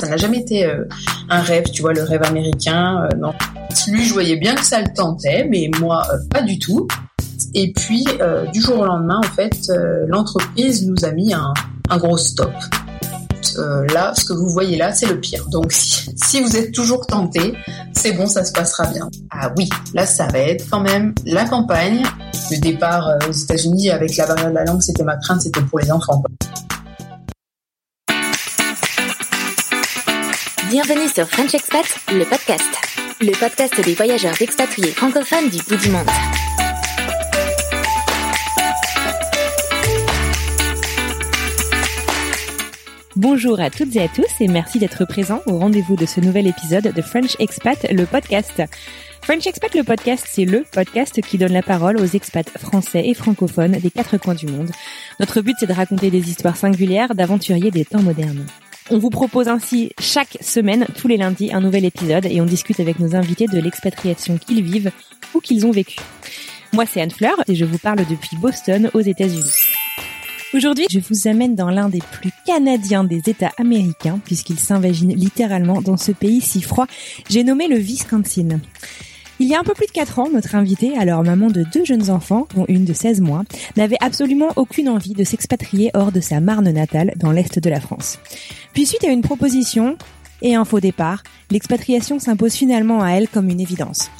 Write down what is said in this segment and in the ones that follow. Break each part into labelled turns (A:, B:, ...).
A: Ça n'a jamais été euh, un rêve, tu vois, le rêve américain. euh, non. Lui, je voyais bien que ça le tentait, mais moi, euh, pas du tout. Et puis, du jour au lendemain, en fait, l'entreprise nous a mis un, gros stop. Là, ce que vous voyez là, c'est le pire. Donc, si, vous êtes toujours tenté, c'est bon, ça se passera bien. Ah oui, là, ça va être quand même la campagne. Le départ aux États-Unis avec la barrière de la langue, c'était ma crainte, c'était pour les enfants.
B: Bienvenue sur French Expat, le podcast. Le podcast des voyageurs expatriés francophones du bout du monde.
C: Bonjour à toutes et à tous et merci d'être présents au rendez-vous de ce nouvel épisode de French Expat, le podcast. French Expat, le podcast, c'est le podcast qui donne la parole aux expats français et francophones des quatre coins du monde. Notre but, c'est de raconter des histoires singulières d'aventuriers des temps modernes. On vous propose ainsi chaque semaine, tous les lundis, un nouvel épisode et on discute avec nos invités de l'expatriation qu'ils vivent ou qu'ils ont vécu. Moi, c'est Anne Fleur et je vous parle depuis Boston, aux États-Unis. Aujourd'hui, je vous amène dans l'un des plus canadiens des États américains, puisqu'il s'invagine littéralement dans ce pays si froid. J'ai nommé le Wisconsin. Il y a un peu plus de 4 ans, notre invité, alors maman de deux jeunes enfants, dont une de 16 mois, n'avait absolument aucune envie de s'expatrier hors de sa Marne natale, dans l'Est de la France. Puis suite à une proposition et un faux départ, l'expatriation s'impose finalement à elle comme une évidence.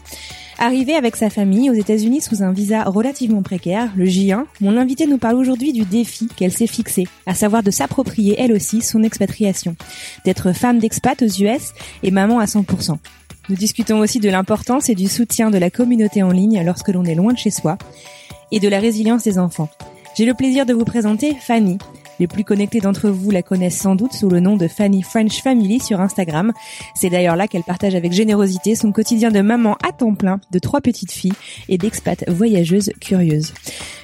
C: Arrivée avec sa famille aux États-Unis sous un visa relativement précaire, le J1, mon invité nous parle aujourd'hui du défi qu'elle s'est fixé, à savoir de s'approprier elle aussi son expatriation, d'être femme d'expat aux US et maman à 100%. Nous discutons aussi de l'importance et du soutien de la communauté en ligne lorsque l'on est loin de chez soi, et de la résilience des enfants. J'ai le plaisir de vous présenter Fanny. Les plus connectés d'entre vous la connaissent sans doute sous le nom de Fanny French Family sur Instagram. C'est d'ailleurs là qu'elle partage avec générosité son quotidien de maman à temps plein de trois petites filles et d'expat voyageuse curieuse.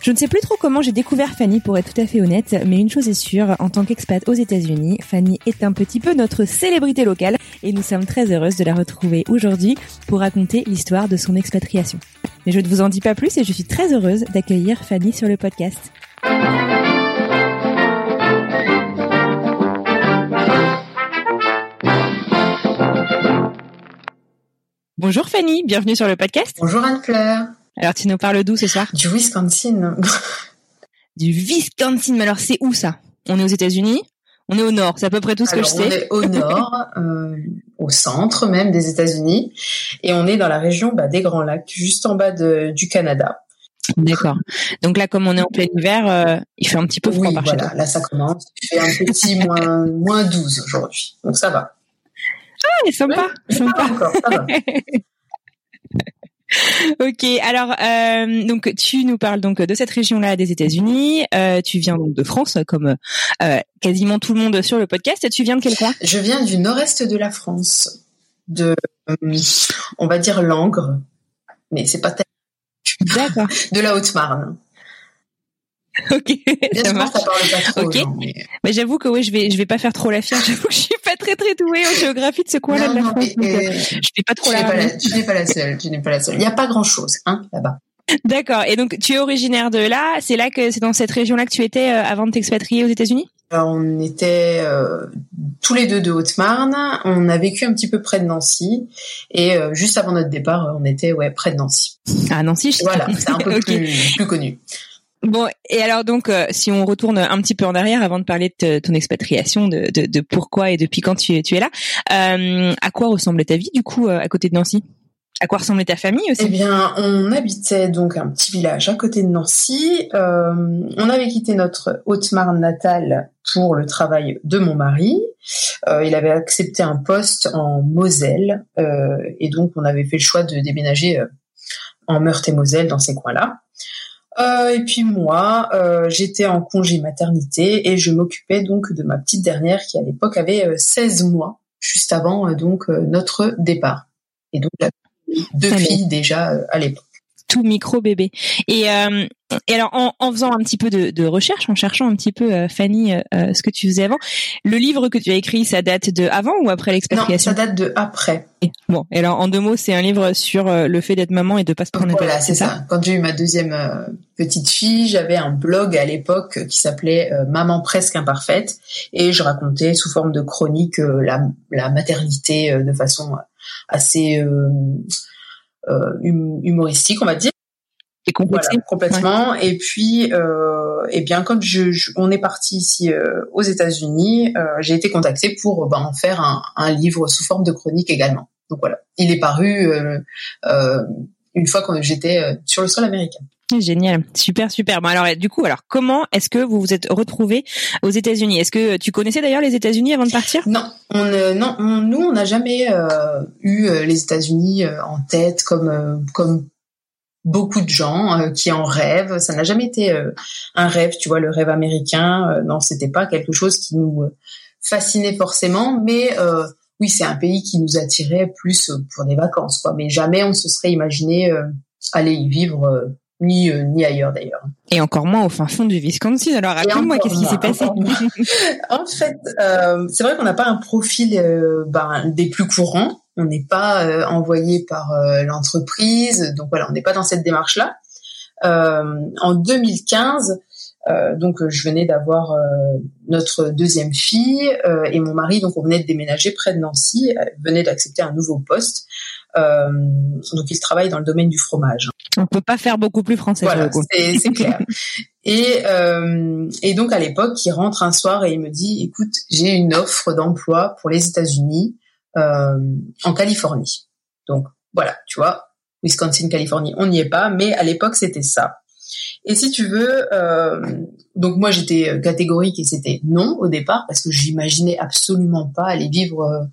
C: Je ne sais plus trop comment j'ai découvert Fanny pour être tout à fait honnête, mais une chose est sûre, en tant qu'expat aux États-Unis, Fanny est un petit peu notre célébrité locale et nous sommes très heureuses de la retrouver aujourd'hui pour raconter l'histoire de son expatriation. Mais je ne vous en dis pas plus et je suis très heureuse d'accueillir Fanny sur le podcast. Bonjour Fanny, bienvenue sur le podcast.
A: Bonjour Anne-Fleur.
C: Alors tu nous parles d'où ce soir?
A: Du Wisconsin.
C: Du Wisconsin, mais alors c'est où ça? On est aux États-Unis? On est au nord, c'est à peu près tout ce
A: Alors,
C: que je
A: on
C: sais.
A: est au nord, euh, au centre même des États-Unis, et on est dans la région bah, des Grands Lacs, juste en bas de, du Canada.
C: D'accord. Donc là, comme on est en plein hiver, euh, il fait un petit peu froid
A: Oui,
C: par chez
A: voilà,
C: toi.
A: là ça commence. Il fait un petit moins, moins 12 aujourd'hui, donc ça va.
C: Sympa,
A: Ça va
C: sympa.
A: encore, ça va.
C: Ok, alors euh, donc tu nous parles donc de cette région-là des États-Unis. Euh, tu viens donc de France, comme euh, quasiment tout le monde sur le podcast. Tu viens de quel coin
A: Je viens du nord-est de la France, de, on va dire Langres, mais c'est pas tellement
C: D'accord.
A: de la Haute-Marne.
C: Ok, ça marche.
A: trop.
C: Ok.
A: gens, mais-
C: Mais j'avoue que oui, je vais je vais pas faire trop la fière. J'avoue que je suis pas très très douée en géographie de ce coin-là de la France. donc, euh,
A: euh,
C: je vais pas trop
A: tu
C: la
A: n'es pas,
C: ramener.
A: la, tu n'es pas la seule. Tu n'es pas la seule. Il n'y a pas grand-chose, hein, là-bas.
C: D'accord. Et donc tu es originaire de là. C'est là que c'est dans cette région-là que tu étais euh, avant de t'expatrier aux États-Unis?
A: Alors, on était euh, tous les deux de Haute-Marne. On a vécu un petit peu près de Nancy. Et euh, juste avant notre départ, euh, on était ouais près de Nancy.
C: Ah Nancy. Je...
A: Voilà, c'est un peu plus connu.
C: Bon, et alors donc, euh, si on retourne un petit peu en arrière avant de parler de ton expatriation, de, de, de pourquoi et depuis quand tu, tu es là, euh, à quoi ressemblait ta vie du coup euh, à côté de Nancy? À quoi ressemblait ta famille aussi?
A: Eh bien, on habitait donc un petit village à côté de Nancy. Euh, on avait quitté notre Haute-Marne natale pour le travail de mon mari. Il avait accepté un poste en Moselle et donc on avait fait le choix de déménager en Meurthe et Moselle dans ces coins-là. Euh, et puis moi, euh, j'étais en congé maternité et je m'occupais donc de ma petite dernière qui à l'époque avait 16 mois, juste avant donc notre départ. Et donc deux filles déjà à l'époque
C: tout micro bébé. Et, euh, et alors en, en, faisant un petit peu de, de, recherche, en cherchant un petit peu, euh, Fanny, euh, ce que tu faisais avant, le livre que tu as écrit, ça date de avant ou après l'expatriation
A: Non, ça date de après.
C: Bon, et alors en deux mots, c'est un livre sur le fait d'être maman et de pas se prendre
A: Voilà, c'est ça. Quand j'ai eu ma deuxième petite fille, j'avais un blog à l'époque qui s'appelait Maman presque imparfaite et je racontais sous forme de chronique la, la maternité de façon assez euh, humoristique, on va dire.
C: Et voilà,
A: complètement. Et puis, euh, et bien, quand je, on est parti ici euh, aux États-Unis, euh, j'ai été contactée pour ben, en faire un, un, livre sous forme de chronique également. Donc voilà, il est paru euh, euh, une fois que j'étais sur le sol américain.
C: Génial, super, super. Bon alors, du coup, alors comment est-ce que vous vous êtes retrouvés aux États-Unis? Est-ce que tu connaissais d'ailleurs les États-Unis avant de partir?
A: Non, on, euh, non, nous, on n'a jamais euh, eu euh, les États-Unis en tête comme comme beaucoup de gens qui en rêvent. Ça n'a jamais été un rêve, tu vois, le rêve américain. non, c'était pas quelque chose qui nous fascinait forcément, mais oui, c'est un pays qui nous attirait plus pour des vacances, quoi. Mais jamais on se serait imaginé aller y vivre ni euh, ni ailleurs d'ailleurs.
C: Et encore moins au fin fond du Wisconsin. Alors raconte-moi qu'est-ce qui s'est passé.
A: en fait, euh, c'est vrai qu'on n'a pas un profil euh, ben, des plus courants. On n'est pas envoyé par l'entreprise, donc voilà, on n'est pas dans cette démarche-là. en 2015, donc je venais d'avoir notre deuxième fille et mon mari, donc on venait de déménager près de Nancy, venait d'accepter un nouveau poste. Donc il travaille dans le domaine du fromage.
C: On peut pas faire beaucoup plus français.
A: Voilà, c'est clair. Et, euh, et donc à l'époque, il rentre un soir et il me dit, écoute, j'ai une offre d'emploi pour les États-Unis euh, en Californie. Donc voilà, tu vois, Wisconsin, Californie, on n'y est pas, mais à l'époque c'était ça. Et si tu veux, euh, donc moi j'étais catégorique et c'était non au départ parce que j'imaginais absolument pas aller vivre euh,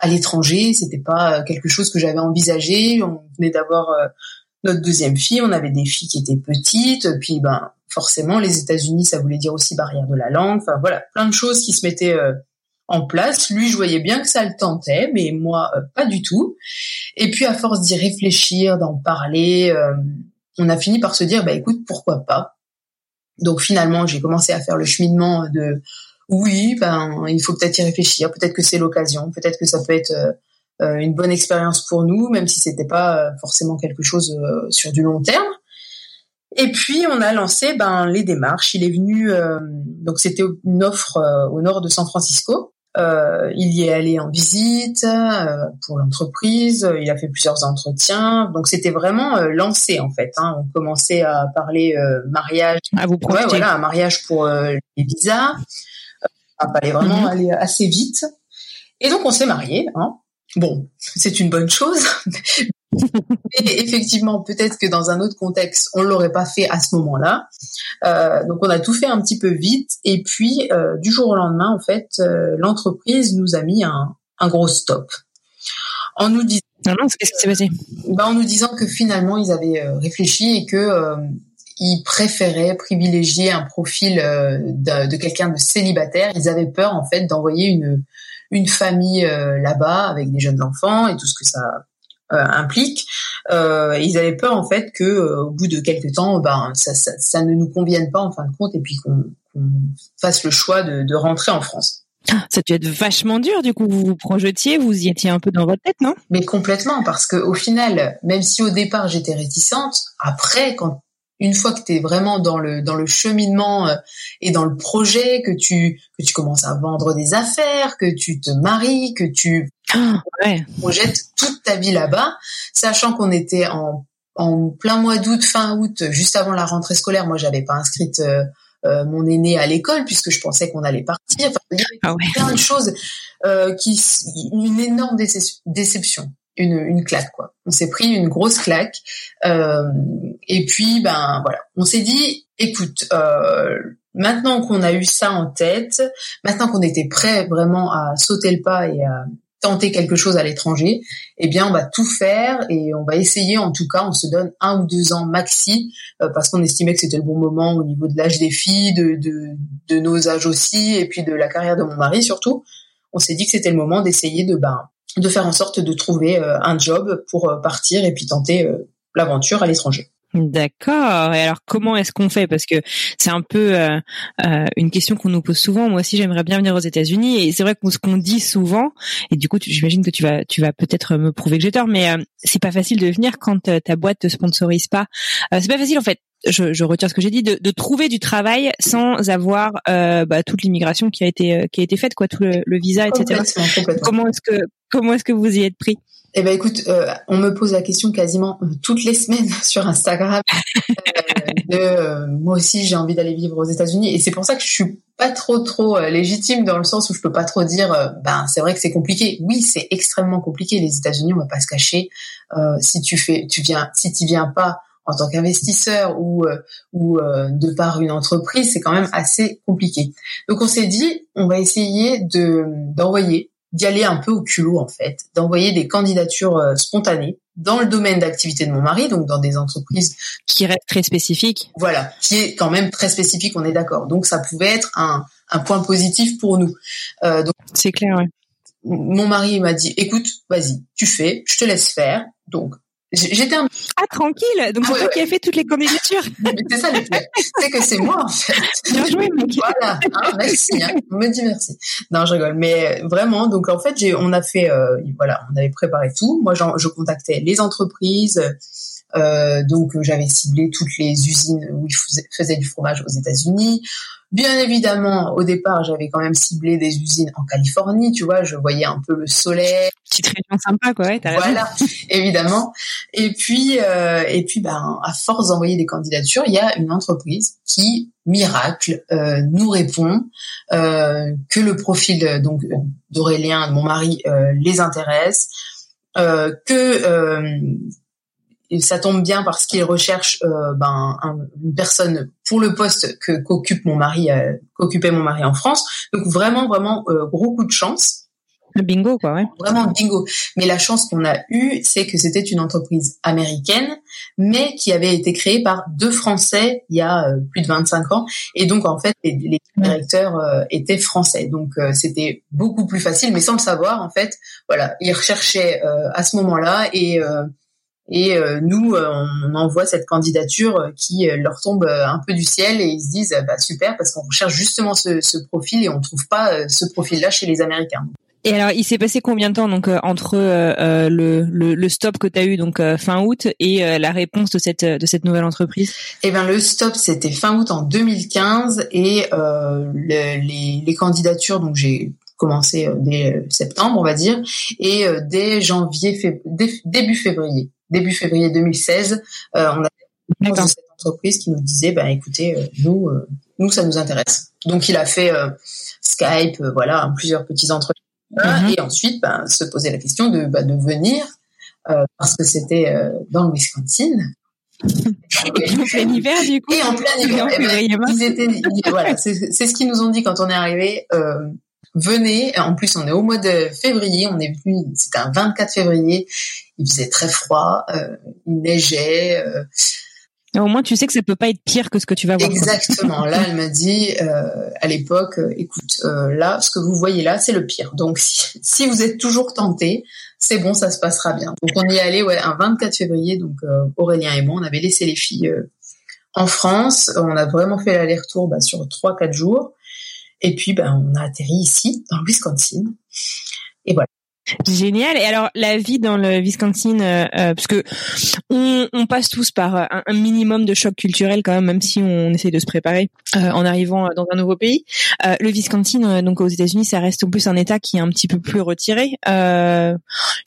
A: à l'étranger. C'était pas quelque chose que j'avais envisagé. On venait d'avoir euh, notre deuxième fille, on avait des filles qui étaient petites, puis ben forcément les États-Unis, ça voulait dire aussi barrière de la langue, enfin voilà, plein de choses qui se mettaient euh, en place. Lui, je voyais bien que ça le tentait, mais moi euh, pas du tout. Et puis à force d'y réfléchir, d'en parler, euh, on a fini par se dire bah écoute, pourquoi pas. Donc finalement, j'ai commencé à faire le cheminement de oui, ben il faut peut-être y réfléchir, peut-être que c'est l'occasion, peut-être que ça peut être euh, une bonne expérience pour nous, même si c'était pas euh, forcément quelque chose euh, sur du long terme. Et puis on a lancé ben les démarches. Il est venu donc c'était une offre au nord de San Francisco. Euh, il y est allé en visite pour l'entreprise. Il a fait plusieurs entretiens. Donc c'était vraiment lancé en fait. Hein. On commençait à parler mariage.
C: À vous
A: ouais, voilà, un mariage pour les visas. Ça fallait vraiment mm-hmm. aller assez vite. Et donc on s'est mariés. Hein. Bon, c'est une bonne chose. Et effectivement, peut-être que dans un autre contexte, on l'aurait pas fait à ce moment-là. Euh, donc, on a tout fait un petit peu vite. Et puis, euh, du jour au lendemain, en fait, euh, l'entreprise nous a mis un, un, gros stop en nous disant.
C: Non, non, qu'est-ce qui s'est passé?
A: bah, En nous disant que finalement, ils avaient euh, réfléchi et que euh, ils préféraient privilégier un profil de, de quelqu'un de célibataire. Ils avaient peur, en fait, d'envoyer une une famille euh, là-bas avec des jeunes enfants et tout ce que ça euh, implique. Euh, ils avaient peur en fait que au bout de quelques temps, ben ça, ça, ça, ne nous convienne pas en fin de compte et puis qu'on fasse le choix de, de rentrer en France.
C: Ah, ça a dû être vachement dur, du coup, vous vous projetiez, vous y étiez un peu dans votre tête, non?
A: Mais complètement, parce que au final, même si au départ j'étais réticente, après, quand une fois que tu es vraiment dans le dans le cheminement euh, et dans le projet que tu que tu commences à vendre des affaires, que tu te maries, que tu
C: ah,
A: projettes toute ta vie là-bas, sachant qu'on était en en plein mois d'août, fin août, juste avant la rentrée scolaire, moi j'avais pas inscrite euh, euh, mon aîné à l'école puisque je pensais qu'on allait partir. Enfin, il y avait ah plein de choses qui une énorme déception. Une, une claque quoi. On s'est pris une grosse claque. Euh, et puis ben voilà, on s'est dit, écoute, euh, maintenant qu'on a eu ça en tête, maintenant qu'on était prêt vraiment à sauter le pas et à tenter quelque chose à l'étranger, eh bien on va tout faire et on va essayer en tout cas, on se donne un ou deux ans maxi euh, parce qu'on estimait que c'était le bon moment au niveau de l'âge des filles, de, de, de, nos âges aussi et puis de la carrière de mon mari surtout. On s'est dit que c'était le moment d'essayer de ben de faire en sorte de trouver euh, un job pour euh, partir et puis tenter l'aventure à l'étranger.
C: D'accord. Et alors, comment est-ce qu'on fait? Parce que c'est un peu euh, euh, une question qu'on nous pose souvent. Moi aussi, j'aimerais bien venir aux États-Unis. Et c'est vrai que ce qu'on dit souvent, et du coup, j'imagine que tu vas, tu vas peut-être me prouver que j'ai tort, mais euh, c'est pas facile de venir quand ta boîte te sponsorise pas. c'est pas facile en fait. Je, je retire ce que j'ai dit, de, de, trouver du travail sans avoir bah, toute l'immigration qui a été qui a été faite, quoi, tout le, le visa, etc. Comment est-ce que comment est-ce que vous y êtes pris?
A: Eh ben écoute, euh, on me pose la question quasiment euh, toutes les semaines sur Instagram. Euh, de, moi aussi, j'ai envie d'aller vivre aux États-Unis, et c'est pour ça que je suis pas trop trop légitime dans le sens où je peux pas trop dire. ben c'est vrai que c'est compliqué. Oui, c'est extrêmement compliqué. Les États-Unis, on va pas se cacher. si tu fais, tu viens, si tu viens pas en tant qu'investisseur ou ou de par une entreprise, c'est quand même assez compliqué. Donc on s'est dit, on va essayer de d'envoyer d'y aller un peu au culot en fait, d'envoyer des candidatures euh, spontanées dans le domaine d'activité de mon mari, donc dans des entreprises
C: qui restent très spécifiques.
A: Voilà, qui est quand même très spécifique, on est d'accord. Donc ça pouvait être un, un point positif pour nous.
C: Euh, c'est clair. Ouais.
A: Mon mari m'a dit, écoute, vas-y, tu fais, je te laisse faire. Donc J'étais un...
C: Ah, tranquille Donc, c'est toi qui as fait toutes les candidatures
A: C'est ça, le C'est que c'est moi, en fait.
C: Bien joué, mec
A: Voilà, ah, merci. Hein. On me dit merci. Non, je rigole. Mais vraiment, donc, en fait, j'ai, on a fait... Euh, voilà, on avait préparé tout. Moi, je contactais les entreprises. Euh, donc, j'avais ciblé toutes les usines où ils faisaient du fromage aux États-Unis. Bien évidemment, au départ, j'avais quand même ciblé des usines en Californie, tu vois, je voyais un peu le soleil.
C: Petite région sympa, quoi, ouais,
A: Voilà, évidemment. Et puis, euh, et puis, ben, à force d'envoyer des candidatures, il y a une entreprise qui, miracle, euh, nous répond euh, que le profil donc d'Aurélien, mon mari, les intéresse, que et ça tombe bien parce qu'il recherche euh, ben, une personne pour le poste que qu'occupe mon mari, euh, qu'occupait mon mari en France. Donc vraiment, vraiment euh, gros coup de chance.
C: Le bingo, quoi, ouais.
A: Vraiment bingo. Mais la chance qu'on a eue, c'est que c'était une entreprise américaine, mais qui avait été créée par deux Français il y a plus de 25 ans. Et donc, en fait, les, les directeurs étaient français. Donc, c'était beaucoup plus facile, mais sans le savoir, en fait, voilà, ils recherchaient à ce moment-là et et euh, nous, euh, on envoie cette candidature euh, qui leur tombe un peu du ciel et ils se disent bah, super parce qu'on recherche justement ce, ce, profil et on trouve pas ce profil-là chez les Américains.
C: Et alors, il s'est passé combien de temps donc entre euh, le, le, le, stop que tu as eu donc fin août et la réponse de cette de cette nouvelle entreprise?
A: Eh ben le stop c'était fin août en 2015 et les, les candidatures donc j'ai commencé dès septembre on va dire et dès janvier début février début février 2016, euh, on a dans cette entreprise qui nous disait, bah écoutez, euh, nous, euh, nous ça nous intéresse. Donc il a fait Skype, voilà, plusieurs petits entretiens, mm-hmm. et ensuite bah, se poser la question de, bah, de venir parce que c'était dans le Wisconsin.
C: Et en plein hiver, du coup.
A: Et en plein hiver. Eh ben, voilà, c'est ce qu'ils nous ont dit quand on est arrivé. Euh, venez. En plus, on est au mois de février. On est venu. C'était un 24 février il faisait très froid, euh, il neigeait. Euh.
C: Au moins, tu sais que ça peut pas être pire que ce que tu vas voir.
A: Exactement. Là, elle m'a dit euh, à l'époque, écoute, là, ce que vous voyez là, c'est le pire. Donc, si, vous êtes toujours tenté, c'est bon, ça se passera bien. Donc, on y est allé, ouais, un 24 février. Donc, Aurélien et moi, on avait laissé les filles en France. On a vraiment fait l'aller-retour bah, sur trois, quatre jours. Et puis, ben, on a atterri ici, dans le Wisconsin. Et voilà.
C: Génial. Et alors la vie dans le Wisconsin, euh, euh parce que on, on, passe tous par euh, un, minimum de choc culturel quand même, même si on essaye de se préparer euh, en arrivant dans un nouveau pays. Euh, le Wisconsin, donc aux États-Unis, ça reste en plus un État qui est un petit peu plus retiré. Euh,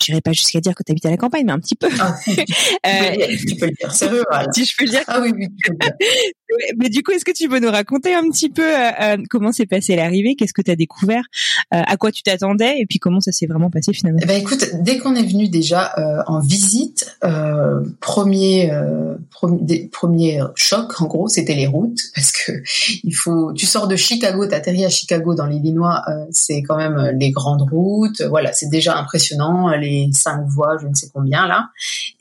C: J'irai pas jusqu'à dire que tu habites à la campagne, mais un petit peu.
A: Ah, tu, peux, le dire, sérieux.
C: Si je peux le dire.
A: Ah oui, oui.
C: Mais du coup, est-ce que tu peux nous raconter un petit peu euh, euh, comment s'est passée l'arrivée? Qu'est-ce que tu as découvert? Euh, À quoi tu t'attendais? Et puis comment ça s'est vraiment passé finalement?
A: Ben, écoute, dès qu'on est venu déjà en visite, premier, premier, premier choc en gros, c'était les routes. Parce que il faut, tu sors de Chicago, t'atterris à Chicago dans l'Illinois, c'est quand même les grandes routes. Voilà, c'est déjà impressionnant, les cinq voies, je ne sais combien là.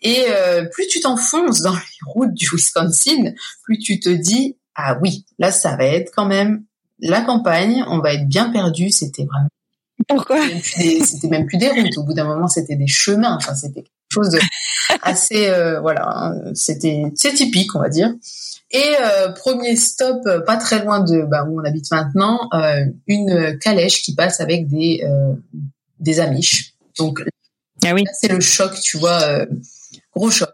A: Et plus tu t'enfonces dans les routes du Wisconsin, plus tu te dis ah oui, là ça va être quand même la campagne, on va être bien perdu. C'était vraiment
C: pourquoi
A: C'était même plus des routes. Au bout d'un moment, c'était des chemins. Enfin, c'était quelque chose de assez euh, voilà. C'était c'est typique, on va dire. Et euh, premier stop, euh, pas très loin de bah, où on habite maintenant, une calèche qui passe avec des des amiches. Donc
C: ah oui.
A: c'est le choc, tu vois, gros choc.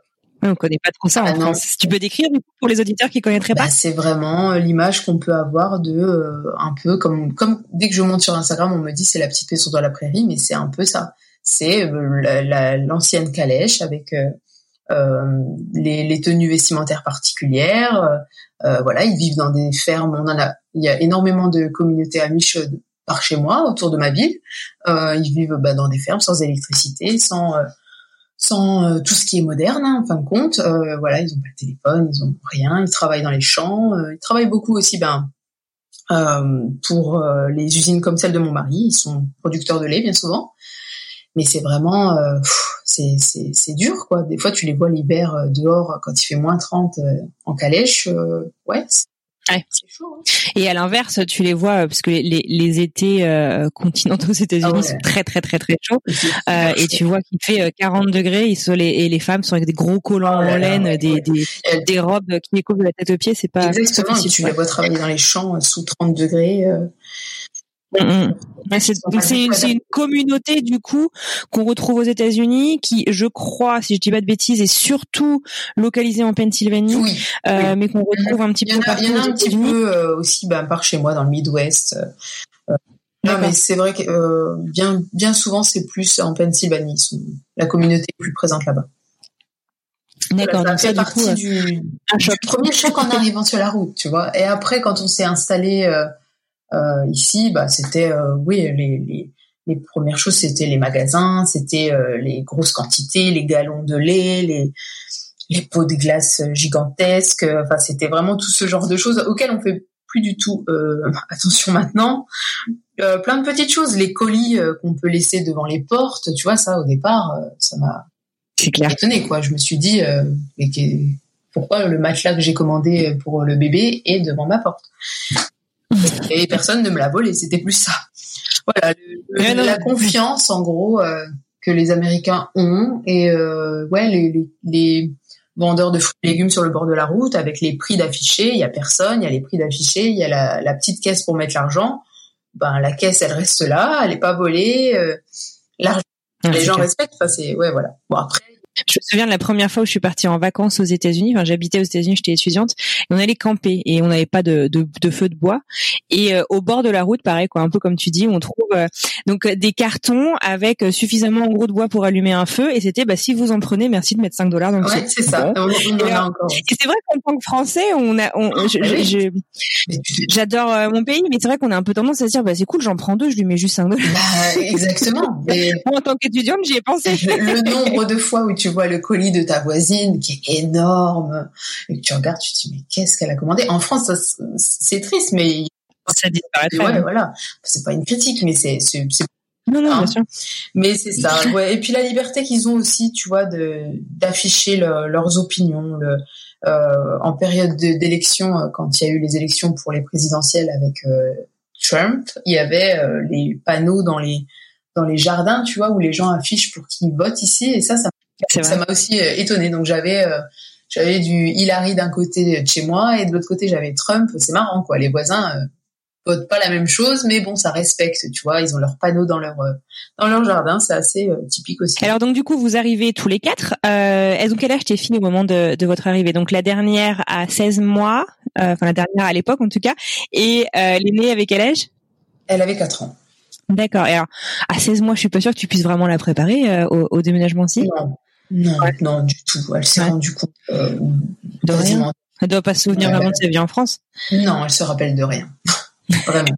C: On connaît pas trop ça en ah France. Tu peux décrire pour les auditeurs qui connaîtraient pas?
A: Bah, C'est vraiment euh, l'image qu'on peut avoir de euh, un peu comme comme dès que je monte sur Instagram, on me dit c'est la petite maison dans la prairie, mais c'est un peu ça. C'est euh, l'ancienne calèche avec les, les, tenues vestimentaires particulières. voilà, ils vivent dans des fermes. On en a, il y a énormément de communautés amiches par chez moi, autour de ma ville. ils vivent bah, dans des fermes sans électricité, sans sans euh, tout ce qui est moderne, hein, en fin de compte. Euh, voilà, ils ont pas de téléphone, ils ont rien, ils travaillent dans les champs, euh, ils travaillent beaucoup aussi, ben, pour les usines comme celle de mon mari, ils sont producteurs de lait bien souvent. Mais c'est vraiment, c'est c'est dur quoi. Des fois, tu les vois l'hiver dehors quand il fait moins 30 en calèche. ouais,
C: Ouais. Hein. Et à l'inverse, tu les vois euh, parce que les, les étés euh, continentaux aux États-Unis ah sont très très très très chauds euh, et tu vois qu'il fait 40 euh, degrés ils sont les, et les femmes sont avec des gros collants oh en laine, des, des, des, robes qui les couvrent de la tête aux pieds, c'est pas
A: exactement. tu les vois travailler dans les champs sous 30 degrés.
C: Mm, mm. C'est une communauté du coup qu'on retrouve aux États-Unis, qui, je crois, si je dis pas de bêtises, est surtout localisée en Pennsylvanie, euh, mais qu'on retrouve un petit peu
A: partout. Il y en a un petit peu euh, aussi, bah, par chez moi, dans le Midwest. Euh, non, mais c'est vrai que bien, bien souvent, c'est plus en Pennsylvanie. la communauté est plus présente là-bas.
C: D'accord,
A: donc ça fait partie du, premier choc en arrivant sur la route, tu vois. Et après, quand on s'est installé euh, ici, bah, c'était euh, oui les, les, les, premières choses, c'était les magasins, c'était euh, les grosses quantités, les galons de lait, les les pots de glace gigantesques. Enfin, c'était vraiment tout ce genre de choses auxquelles on fait plus du tout attention maintenant. Euh, plein de petites choses, les colis qu'on peut laisser devant les portes, tu vois ça au départ, ça m'a étonné quoi. Je me suis dit mais pourquoi le matelas que j'ai commandé pour le bébé est devant ma porte? et personne ne me l'a volé. C'était plus ça. Voilà, la confiance en gros euh, que les Américains ont et euh, ouais les, les, vendeurs de fruits et légumes sur le bord de la route avec les prix d'affichés. Il y a personne, il y a les prix d'affichés, il y a la, la, petite caisse pour mettre l'argent. Ben la caisse elle reste là, elle est pas volée. Euh, l'argent, les gens respectent. Enfin c'est ouais voilà. Bon après
C: je me souviens de la première fois où je suis partie en vacances aux États-Unis. Enfin, j'habitais aux États-Unis, j'étais étudiante. Et on allait camper et on n'avait pas de, de, de, feu de bois. Et euh, au bord de la route, pareil, quoi, un peu comme tu dis, on trouve euh, donc des cartons avec suffisamment en gros de bois pour allumer un feu. Et c'était, bah, si vous en prenez, merci de mettre 5 dollars dans le
A: ouais, c'est ça.
C: et, c'est vrai qu'en tant que Français, on a, on, j'adore euh, mon pays, mais c'est vrai qu'on a un peu tendance à se dire, bah, c'est cool, j'en prends deux, je lui mets juste 5 dollars.
A: Bah, exactement.
C: en tant qu'étudiante, j'y ai pensé.
A: Le nombre de fois où tu tu vois le colis de ta voisine qui est énorme et que tu regardes, tu te dis mais qu'est-ce qu'elle a commandé? En France, c'est triste, mais
C: ça disparaît.
A: Ouais, voilà. C'est pas une critique, mais c'est
C: non, non, bien sûr.
A: Mais c'est ça. Ouais. Et puis la liberté qu'ils ont aussi, tu vois, de d'afficher leurs opinions. Le, euh, en période d'élection, euh, quand il y a eu les élections pour les présidentielles avec euh, Trump, il y avait euh, les panneaux dans les dans les jardins, tu vois, où les gens affichent pour qu'ils votent ici. Et ça, ça ça m'a aussi euh, étonné. Donc j'avais euh, j'avais du Hillary d'un côté de chez moi et de l'autre côté j'avais Trump. C'est marrant quoi. Les voisins euh, votent pas la même chose, mais bon, ça respecte. Tu vois, ils ont leurs panneaux dans leur dans leur jardin. C'est assez typique aussi.
C: Alors donc du coup, vous arrivez tous les quatre. Euh, donc quel âge t'es fille au moment de, de votre arrivée? Donc la dernière à 16 mois, enfin la dernière à l'époque en tout cas, et l'aînée avec quel âge?
A: Elle avait 4 ans.
C: D'accord. Et alors, à 16 mois, je suis pas sûre que tu puisses vraiment la préparer au, au, déménagement aussi.
A: Non, non, non, du tout. Elle s'est rendue compte euh, de rien.
C: Elle doit pas se souvenir vraiment de sa vie en France.
A: Non, elle se rappelle de rien. vraiment.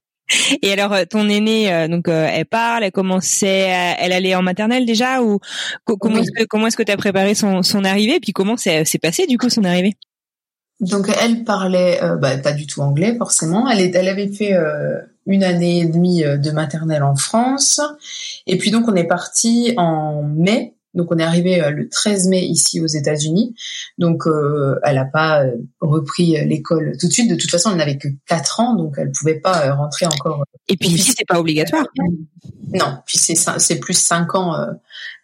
C: Et alors, ton aînée, donc, elle parle, elle commençait, elle allait en maternelle déjà, ou comment est-ce que comment est-ce que tu as préparé son, son arrivée, et puis comment s'est passé du coup son arrivée?
A: Donc, elle parlait bah, pas du tout anglais forcément. Elle, est, elle avait fait une année et demie de maternelle en France, et puis donc on est parti en mai donc on est arrivé euh, le 13 mai ici aux États-Unis. Donc euh, elle n'a pas euh, repris l'école tout de suite. De toute façon, elle n'avait que 4 ans, donc elle pouvait pas rentrer encore.
C: Et puis ici, c'est pas obligatoire.
A: Non, puis c'est c'est plus 5 ans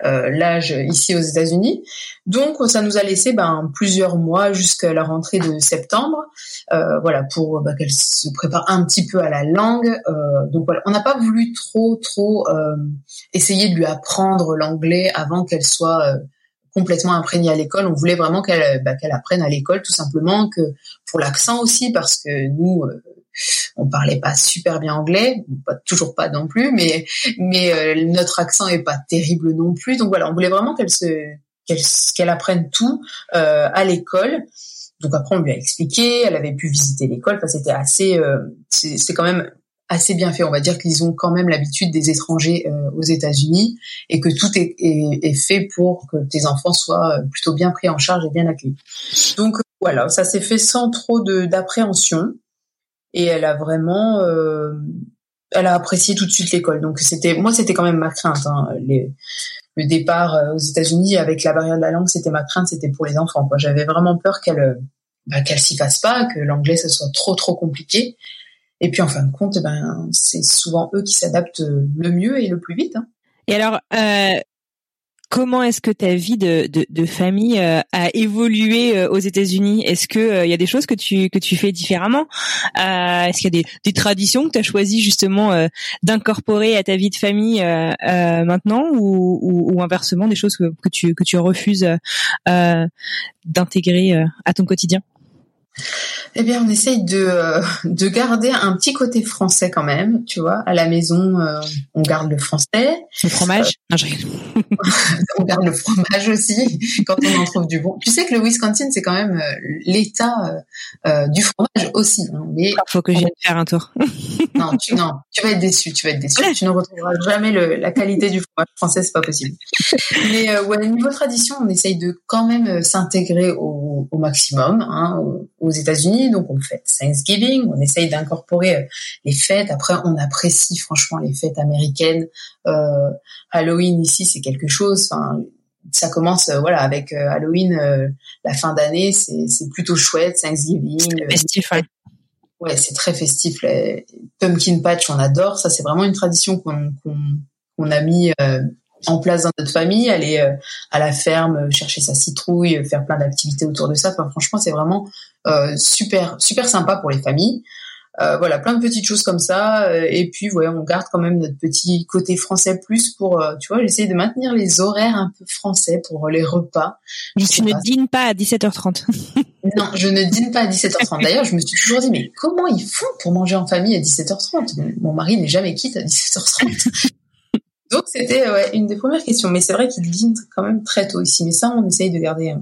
A: l'âge ici aux États-Unis. Donc ça nous a laissé ben, plusieurs mois jusqu'à la rentrée de septembre, voilà pour ben, qu'elle se prépare un petit peu à la langue. donc voilà, on n'a pas voulu trop trop essayer de lui apprendre l'anglais avant qu'elle soit euh, complètement imprégnée à l'école. On voulait vraiment qu'elle bah, qu'elle apprenne à l'école, tout simplement, que pour l'accent aussi, parce que nous, euh, on parlait pas super bien anglais, pas toujours pas non plus, mais mais euh, notre accent est pas terrible non plus. Donc voilà, on voulait vraiment qu'elle se qu'elle apprenne tout à l'école. Donc après on lui a expliqué, elle avait pu visiter l'école. Enfin c'était assez, c'est quand même assez bien fait. On va dire qu'ils ont quand même l'habitude des étrangers euh, aux États-Unis et que tout est, est, fait pour que tes enfants soient euh, plutôt bien pris en charge et bien accueillis. Donc voilà, ça s'est fait sans trop d'appréhension et elle a vraiment, euh, elle a apprécié tout de suite l'école. Donc c'était, moi c'était quand même ma crainte. Hein, les, le départ aux États-Unis avec la barrière de la langue, c'était ma crainte, c'était pour les enfants. J'avais vraiment peur qu'elle bah, qu'elle s'y fasse pas, que l'anglais ce soit trop trop compliqué. Et puis en fin de compte, ben c'est souvent eux qui s'adaptent le mieux et le plus vite. Hein.
C: Et alors, euh, comment est-ce que ta vie de, famille euh, a évolué euh, aux États-Unis? Est-ce que il euh, y a des choses que tu que tu fais différemment? Est-ce qu'il y a des, des traditions que tu as choisi justement d'incorporer à ta vie de famille maintenant? Ou, ou, ou, inversement des choses que, que tu que tu refuses d'intégrer à ton quotidien?
A: Eh bien, on essaye de, euh, de garder un petit côté français quand même, tu vois. À la maison, euh, on garde le français.
C: Le fromage non, je...
A: On garde le fromage aussi quand on en trouve du bon. Tu sais que le Wisconsin, c'est quand même euh, l'état du fromage aussi. Hein,
C: mais il faut que j'aille faire un tour.
A: non, tu, non, tu vas être déçu, tu vas être déçu. Tu ne retrouveras jamais le, la qualité du fromage français, c'est pas possible. Mais ouais, niveau tradition, on essaye de quand même s'intégrer au, au maximum hein, aux États-Unis donc on fête Thanksgiving, on essaye d'incorporer euh, les fêtes. Après, on apprécie franchement les fêtes américaines. Euh, Halloween ici, c'est quelque chose. Enfin, ça commence euh, voilà avec Halloween, la fin d'année, c'est plutôt chouette. Thanksgiving,
C: festif.
A: Ouais, c'est très festif. pumpkin patch, on adore. Ça, c'est vraiment une tradition qu'on a mis en place dans notre famille, aller à la ferme, chercher sa citrouille, faire plein d'activités autour de ça. Enfin, franchement, c'est vraiment euh, super super sympa pour les familles. Euh, voilà, plein de petites choses comme ça. Euh, et puis, ouais, on garde quand même notre petit côté français plus pour, tu vois, j'essaie de maintenir les horaires un peu français pour les repas.
C: Je, ne dîne pas à 17h30.
A: non, je ne dîne pas à 17h30. D'ailleurs, je me suis toujours dit, mais comment ils font pour manger en famille à 17h30 Mon mari n'est jamais quitte à 17h30. Donc, c'était ouais, une des premières questions. Mais c'est vrai qu'ils dînent quand même très tôt ici. Mais ça, on essaye de garder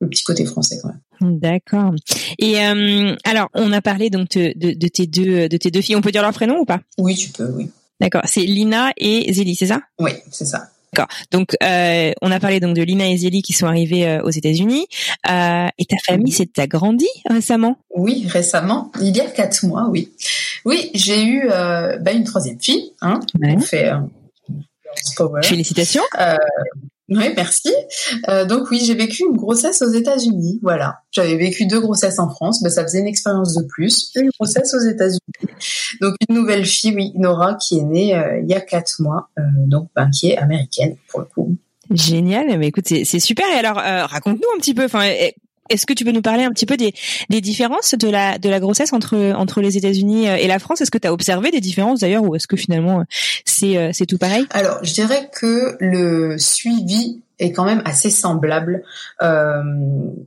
A: le petit côté français quand même.
C: D'accord. Et euh, alors, on a parlé donc de, de, tes deux de tes deux filles. On peut dire leur prénom ou pas?
A: Oui, tu peux. Oui.
C: D'accord. C'est Lina et Zélie, c'est ça?
A: Oui, c'est ça.
C: D'accord. Donc, euh, on a parlé donc de Lina et Zélie qui sont arrivées euh, aux États-Unis. Euh, et ta famille s'est agrandie récemment?
A: Oui, récemment. Il y a quatre mois, oui. Oui, j'ai eu bah, une troisième fille. Hein. On fait
C: Félicitations.
A: Oui, merci. Euh, donc oui, j'ai vécu une grossesse aux États-Unis. Voilà, j'avais vécu deux grossesses en France, ben, ça faisait une expérience de plus. Une grossesse aux États-Unis. Donc une nouvelle fille, oui, Nora, qui est née euh, il y a quatre mois, euh, donc ben, qui est américaine pour le coup.
C: Génial, mais écoute, c'est super. Et alors, raconte-nous un petit peu. Enfin, est-ce que tu peux nous parler un petit peu des, des différences de la, de la grossesse entre, entre les États-Unis euh, et la France? Est-ce que tu as observé des différences d'ailleurs ou est-ce que finalement c'est, euh, c'est tout pareil?
A: Alors, je dirais que le suivi est quand même assez semblable. Euh,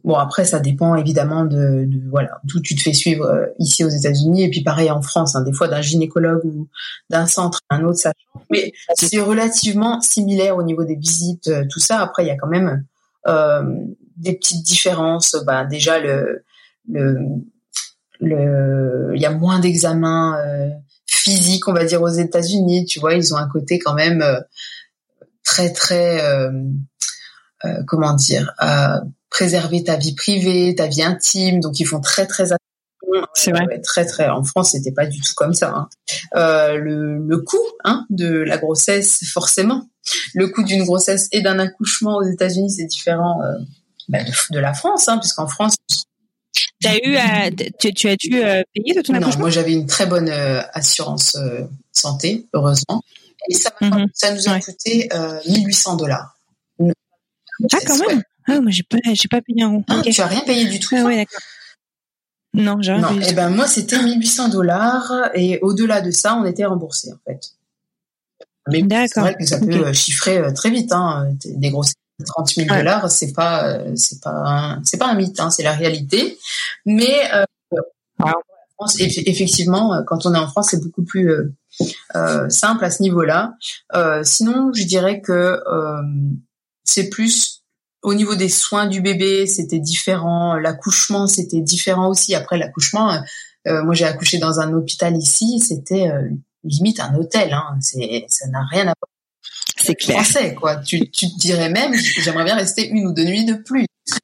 A: bon après ça dépend évidemment de, de voilà d'où tu te fais suivre euh, ici aux États-Unis et puis pareil en France hein, des fois d'un gynécologue ou d'un centre à un autre ça mais c'est relativement similaire au niveau des visites tout ça. Après il y a quand même euh, des petites différences. Bah, déjà le le le il y a moins d'examens euh, physiques on va dire aux États-Unis tu vois ils ont un côté quand même euh, très très euh, euh, comment dire à préserver ta vie privée ta vie intime donc ils font très très attention
C: C'est vrai.
A: Ouais, très très en France c'était pas du tout comme ça hein. Euh, le le coût hein, de la grossesse forcément le coût d'une grossesse et d'un accouchement aux États-Unis c'est différent euh, bah, de, de la France hein, puisqu'en France
C: T'as eu, tu, tu as dû euh, payer de ton
A: non, moi j'avais une très bonne euh, assurance euh, santé, heureusement. Et ça,
C: Mhm.
A: ça nous a
C: Ouais.
A: coûté euh, 1800 dollars.
C: Ah, quand même. Ah, moi, j'ai pas, pas payé un rond. Ok.
A: Tu as rien payé du tout.
C: Ah ouais, d'accord. Non, j'ai rien
A: non,
C: payé.
A: et ben moi c'était 1800 dollars et au-delà de ça, on était remboursé en fait. Mais c'est vrai que ça peut chiffrer très vite. Hein. Des grosses 30 000
C: Ouais.
A: dollars, c'est pas, euh, c'est pas, un- c'est pas un mythe, hein, c'est la réalité. Mais euh,
C: Wow.
A: en France, eff- effectivement, euh, quand on est en France, c'est beaucoup plus euh, euh, simple à ce niveau-là. Euh, sinon, je dirais que euh, c'est plus au niveau des soins du bébé, c'était différent. L'accouchement, c'était différent aussi. Après l'accouchement, moi j'ai accouché dans un hôpital ici, c'était euh, limite un hôtel. Hein. C'est, ça n'a rien à voir
C: C'est clair.
A: français, quoi. Tu, tu te dirais même, j'aimerais bien rester une ou deux nuits de plus.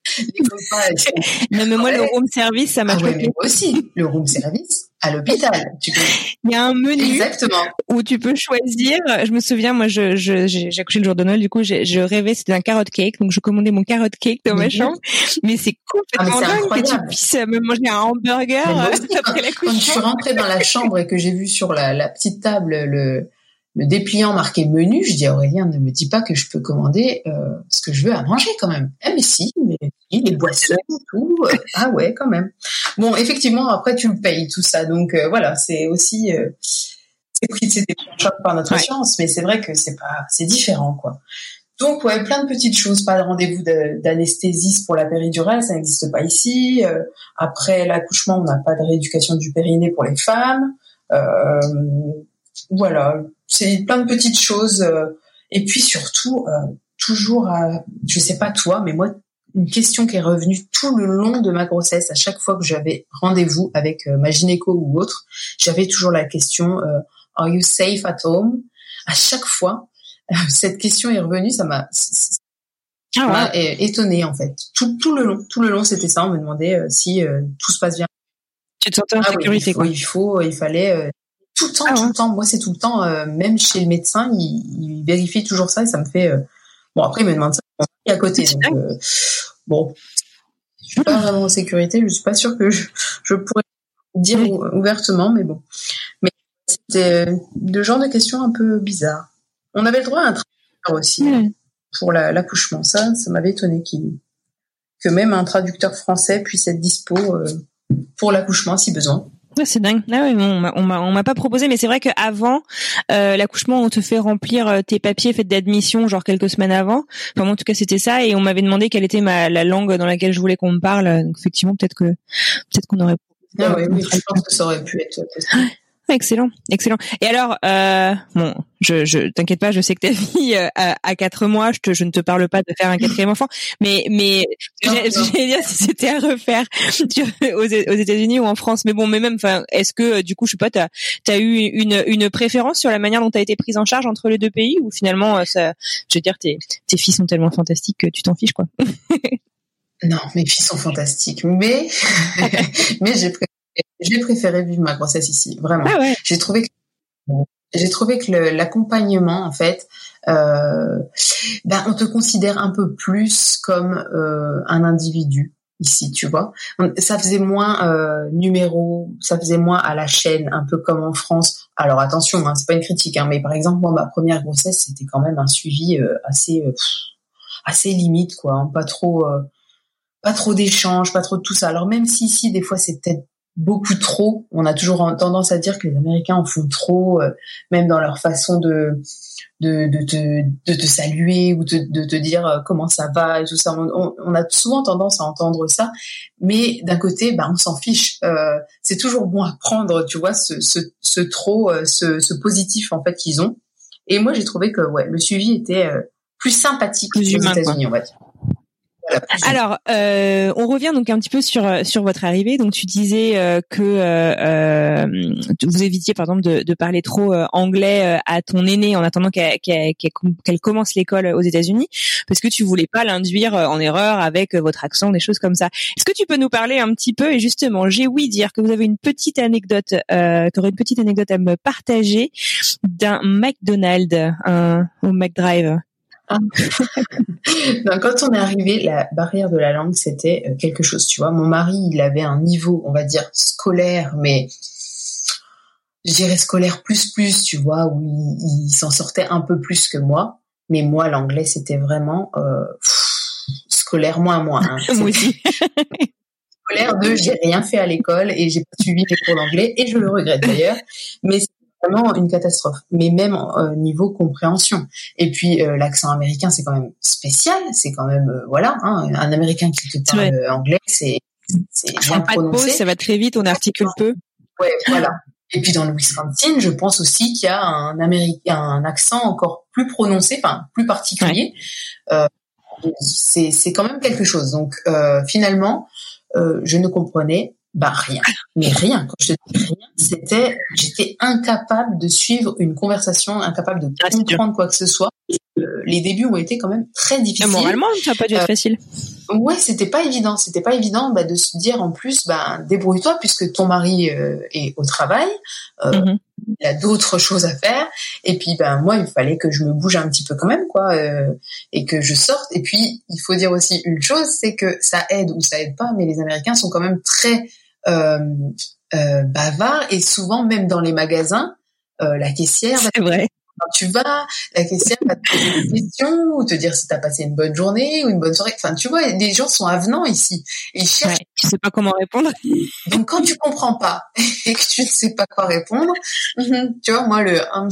C: Non, mais moi, le room service, ça m'a
A: Ah ouais, mais moi aussi, le room service à l'hôpital. Tu peux...
C: Il y a un menu
A: Exactement.
C: où tu peux choisir. Je me souviens, moi, je, je, j'ai accouché le jour de Noël, du coup, je rêvais, c'était un carrot cake, donc je commandais mon carrot cake dans ma chambre. Mais c'est complètement
A: Ah, mais c'est
C: dingue que tu puisses me manger un hamburger euh, après
A: Quand je suis rentrée dans la chambre et que j'ai vu sur la, la petite table le, le dépliant marqué menu, je dis à Aurélien, ne me dis pas que je peux commander euh, ce que je veux à manger quand même. Eh mais si, mais si, les boissons, tout. euh, ah ouais, quand même. Bon, effectivement, après tu le payes tout ça, donc euh, voilà, c'est aussi euh, c'est pris c'était charge par notre
C: Ouais.
A: assurance, mais c'est vrai que c'est pas c'est différent quoi. Donc ouais, plein de petites choses, pas de rendez-vous de- d'anesthésiste pour la péridurale, ça n'existe pas ici. Euh, après l'accouchement, on n'a pas de rééducation du périnée pour les femmes. Euh, voilà, c'est plein de petites choses. euh, et puis surtout, euh, toujours, à, je sais pas toi, mais moi, une question qui est revenue tout le long de ma grossesse, à chaque fois que j'avais rendez-vous avec euh, ma gynéco ou autre, j'avais toujours la question euh, Are you safe at home? À chaque fois, cette question est revenue, ça m'a
C: Ah ouais.
A: étonnée en fait. Tout, tout le long, tout le long, c'était ça. On me demandait euh, si euh, tout se passe bien.
C: Tu te sentais en
A: Ah oui,
C: sécurité,
A: il faut,
C: quoi.
A: il faut, il fallait euh, tout le temps,
C: Ah
A: tout le temps. Moi, c'est tout le temps. euh, même chez le médecin, il, il vérifie toujours ça et ça me fait. euh, Bon, après, il me demande ça à côté. Donc, euh, bon, je suis pas vraiment en sécurité. Je suis pas sûre que je, je pourrais dire
C: Oui.
A: ouvertement, mais bon. Mais c'était le genre de questions un peu bizarres. On avait le droit à un traducteur aussi pour la- l'accouchement. Ça, ça m'avait étonné qu'il que même un traducteur français puisse être dispo euh, pour l'accouchement si besoin.
C: Ouais, c'est dingue. Ah ouais, on m'a, on m'a, on m'a pas proposé, mais c'est vrai qu'avant euh, l'accouchement, on te fait remplir euh, tes papiers faits d'admission, genre quelques semaines avant. Enfin, moi, en tout cas, c'était ça, et on m'avait demandé quelle était ma la langue dans laquelle je voulais qu'on me parle. Donc, effectivement, peut-être que peut-être qu'on aurait.
A: Ah oui, je pense que ça aurait pu être possible.
C: Excellent, excellent. Et alors, euh, bon, je, je t'inquiète pas, je sais que ta fille euh, a, a quatre mois, je, te, je ne te parle pas de faire un quatrième enfant, mais mais j'allais dire si c'était à refaire tu- aux, aux États-Unis ou en France, mais bon, mais même, enfin, est-ce que euh, du coup, je sais pas, t'as as eu une une préférence sur la manière dont t'as été prise en charge entre les deux pays ou finalement, euh, ça, je veux dire, tes tes filles sont tellement fantastiques que tu t'en fiches quoi.
A: Non, mes filles sont fantastiques, mais mais j'ai j'ai préféré vivre ma grossesse ici, vraiment.
C: Ah ouais.
A: J'ai trouvé que j'ai trouvé que l'accompagnement en fait, euh, ben on te considère un peu plus comme euh, un individu ici, tu vois. Ça faisait moins euh, numéro, ça faisait moins à la chaîne, un peu comme en France. Alors attention, hein, c'est pas une critique, hein, mais par exemple moi ma première grossesse c'était quand même un suivi euh, assez euh, assez limite quoi, hein, pas trop euh, pas trop d'échanges, pas trop de tout ça. Alors même si ici des fois c'est peut-être beaucoup trop, on a toujours en- tendance à dire que les Américains en font trop, euh, même dans leur façon de de, de, te, de te saluer ou de, de te dire euh, comment ça va et tout ça. On, on- on a souvent tendance à entendre ça, mais d'un côté, bah, on s'en fiche. Euh, c'est toujours bon à prendre, tu vois, ce, ce, ce trop, euh, ce, ce positif en fait qu'ils ont. Et moi, j'ai trouvé que ouais, le suivi était euh, plus sympathique
C: Plus
A: aux. États-Unis, on va dire.
C: Alors, euh, on revient donc un petit peu sur sur votre arrivée. Donc, tu disais euh, que euh, vous évitiez, par exemple, de, de parler trop anglais à ton aîné en attendant qu'elle qu'elle commence l'école aux États-Unis, parce que tu voulais pas l'induire en erreur avec votre accent, des choses comme ça. Est-ce que tu peux nous parler un petit peu Et justement, j'ai oui dire que vous avez une petite anecdote, euh, tu aurais une petite anecdote à me partager d'un McDonald's, un, au McDrive.
A: Ben, quand on est arrivé, la barrière de la langue, c'était euh, quelque chose. Tu vois, mon mari, il avait un niveau, on va dire, scolaire, mais je dirais scolaire plus plus, tu vois, où il, s'en sortait un peu plus que moi. Mais moi, l'anglais, c'était vraiment euh, scolaire moins moins. Hein.
C: moi aussi.
A: scolaire de j'ai rien fait à l'école et j'ai pas suivi les cours d'anglais et je le regrette d'ailleurs. Mais vraiment une catastrophe, mais même euh, niveau compréhension. Et puis euh, l'accent américain, c'est quand même spécial, c'est quand même euh, voilà, hein, un Américain qui te parle anglais, c'est c'est bien
C: pas de pause, ça va très vite, on articule peu.
A: Ouais, voilà. Et puis dans le Wisconsin, je pense aussi qu'il y a un Américain, un accent encore plus prononcé, enfin plus particulier. Euh, c'est c'est quand même quelque chose. Donc finalement, je ne comprenais bah rien, mais rien. Quand je te dis rien, c'était, j'étais incapable de suivre une conversation, incapable de ah, comprendre quoi que ce soit. Euh, les débuts ont été quand même très difficiles.
C: moralement, ça n'a pas dû être euh, facile.
A: Ouais, c'était pas évident. C'était pas évident bah, de se dire en plus, bah, débrouille-toi puisque ton mari euh, est au travail. Mm-hmm. Il a d'autres choses à faire. Et puis, ben moi, il fallait que je me bouge un petit peu quand même, quoi, et que je sorte. Et puis, il faut dire aussi une chose, c'est que ça aide ou ça aide pas, mais les Américains sont quand même très euh, euh, bavard et souvent même dans les magasins, euh, la caissière.
C: C'est vrai.
A: Quand tu vas, la caissière va te poser des questions ou te dire si tu as passé une bonne journée ou une bonne soirée. Enfin, tu vois, les gens sont avenants ici.
C: Et ils cherchent. tu sais pas comment répondre.
A: Donc, quand tu comprends pas et que tu ne sais pas quoi répondre, tu vois, moi, le I'm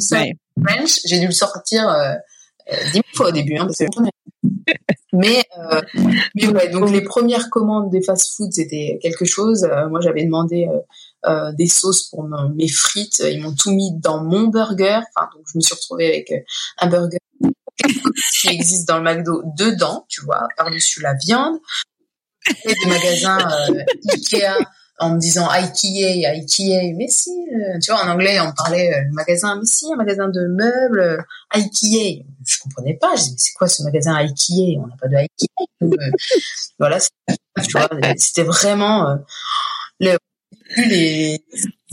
A: French, j'ai dû le sortir euh, dix fois au début, hein, parce que mais, euh, mais ouais, donc les premières commandes des fast-food, c'était quelque chose. Euh, moi, j'avais demandé euh, euh, des sauces pour mes frites. Ils m'ont tout mis dans mon burger. Enfin, donc je me suis retrouvée avec un burger qui existe dans le McDo dedans, tu vois, par-dessus la viande. Et des magasins Ikea en me disant IKEA, IKEA, mais si, euh, tu vois, en anglais, on parlait euh, magasin, mais si, un magasin de meubles, euh, IKEA. Je comprenais pas, je disais, c'est quoi ce magasin IKEA? On n'a pas de IKEA. voilà, c'était vraiment le, les,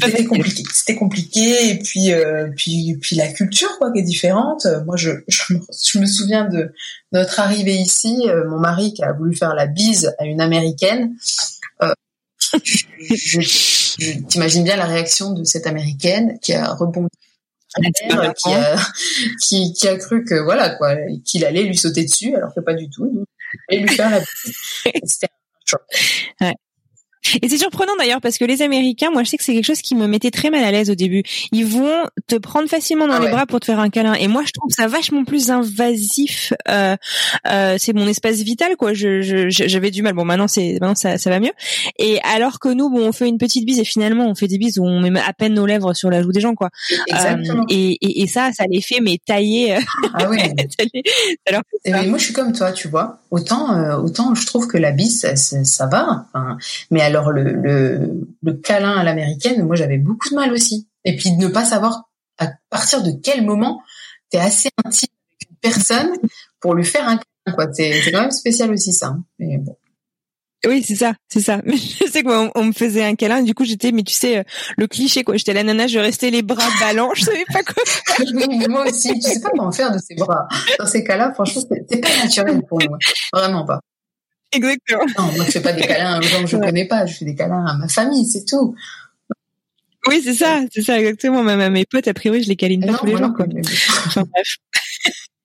A: c'était compliqué, c'était compliqué, et puis, puis, puis la culture, quoi, qui est différente. Moi, je, je, je me souviens de notre arrivée ici, mon mari qui a voulu faire la bise à une américaine. Je, t'imagine bien la réaction de cette américaine qui a rebondi qui a, qui, qui a cru que voilà quoi qu'il allait lui sauter dessus alors que pas du tout. Et lui faire la c'était un choc.
C: Ouais. Et c'est surprenant d'ailleurs parce que les Américains, moi je sais que c'est quelque chose qui me mettait très mal à l'aise au début. Ils vont te prendre facilement dans ah les bras pour te faire un câlin. Et moi je trouve ça vachement plus invasif. Euh, euh, c'est mon espace vital quoi. Je, j'avais du mal. Bon maintenant c'est maintenant ça, ça va mieux. Et alors que nous bon on fait une petite bise et finalement on fait des bises où on met à peine nos lèvres sur la joue des gens quoi.
A: Exactement.
C: Euh, et, et, et, ça ça les fait mais tailler.
A: Ah oui. alors, mais moi je suis comme toi tu vois. Autant euh, autant je trouve que la bise ça, ça, va. Enfin, mais alors le, le, le câlin à l'américaine, moi j'avais beaucoup de mal aussi. Et puis de ne pas savoir à partir de quel moment tu es assez intime avec une personne pour lui faire un câlin. Quoi. C'est, c'est quand même spécial aussi ça. Hein. Mais bon.
C: Oui, c'est ça, c'est ça. Mais je sais quoi, on, me faisait un câlin, du coup j'étais, mais tu sais, euh, le cliché quoi. J'étais la nana, je restais les bras ballants, je savais pas quoi.
A: mais moi aussi, tu sais pas comment faire de ces bras. Dans ces cas-là, franchement, c'est pas naturel pour nous, vraiment pas.
C: Exactement.
A: Non, moi je fais pas des câlins aux gens que je connais pas, je fais des câlins à ma famille, c'est tout.
C: Oui, c'est ça, c'est ça exactement. Même à mes potes, a priori, je les câline pas tous les jours. Quoi. Enfin bref.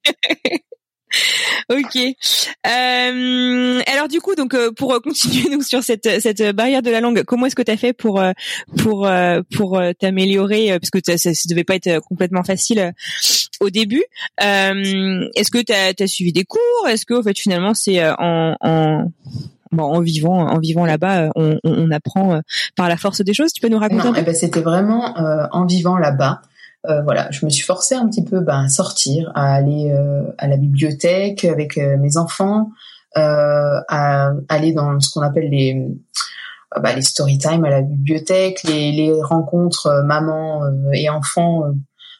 C: ok. Euh, alors du coup, donc euh, pour continuer donc sur cette cette barrière de la langue, comment est-ce que tu as fait pour euh, pour euh, pour t'améliorer parce que ça, ça devait pas être complètement facile au début. est-ce que tu as, suivi des cours? Est-ce que en fait finalement c'est en, en Bon, en vivant, en vivant là-bas, on, on, apprend par la force des choses? Tu peux nous raconter
A: non, eh ben, C'était vraiment en vivant là-bas. Euh, voilà, je me suis forcée un petit peu ben, à sortir, à aller euh, à la bibliothèque avec euh, mes enfants. à aller dans ce qu'on appelle les bah, les story time à la bibliothèque, les, les rencontres maman et enfant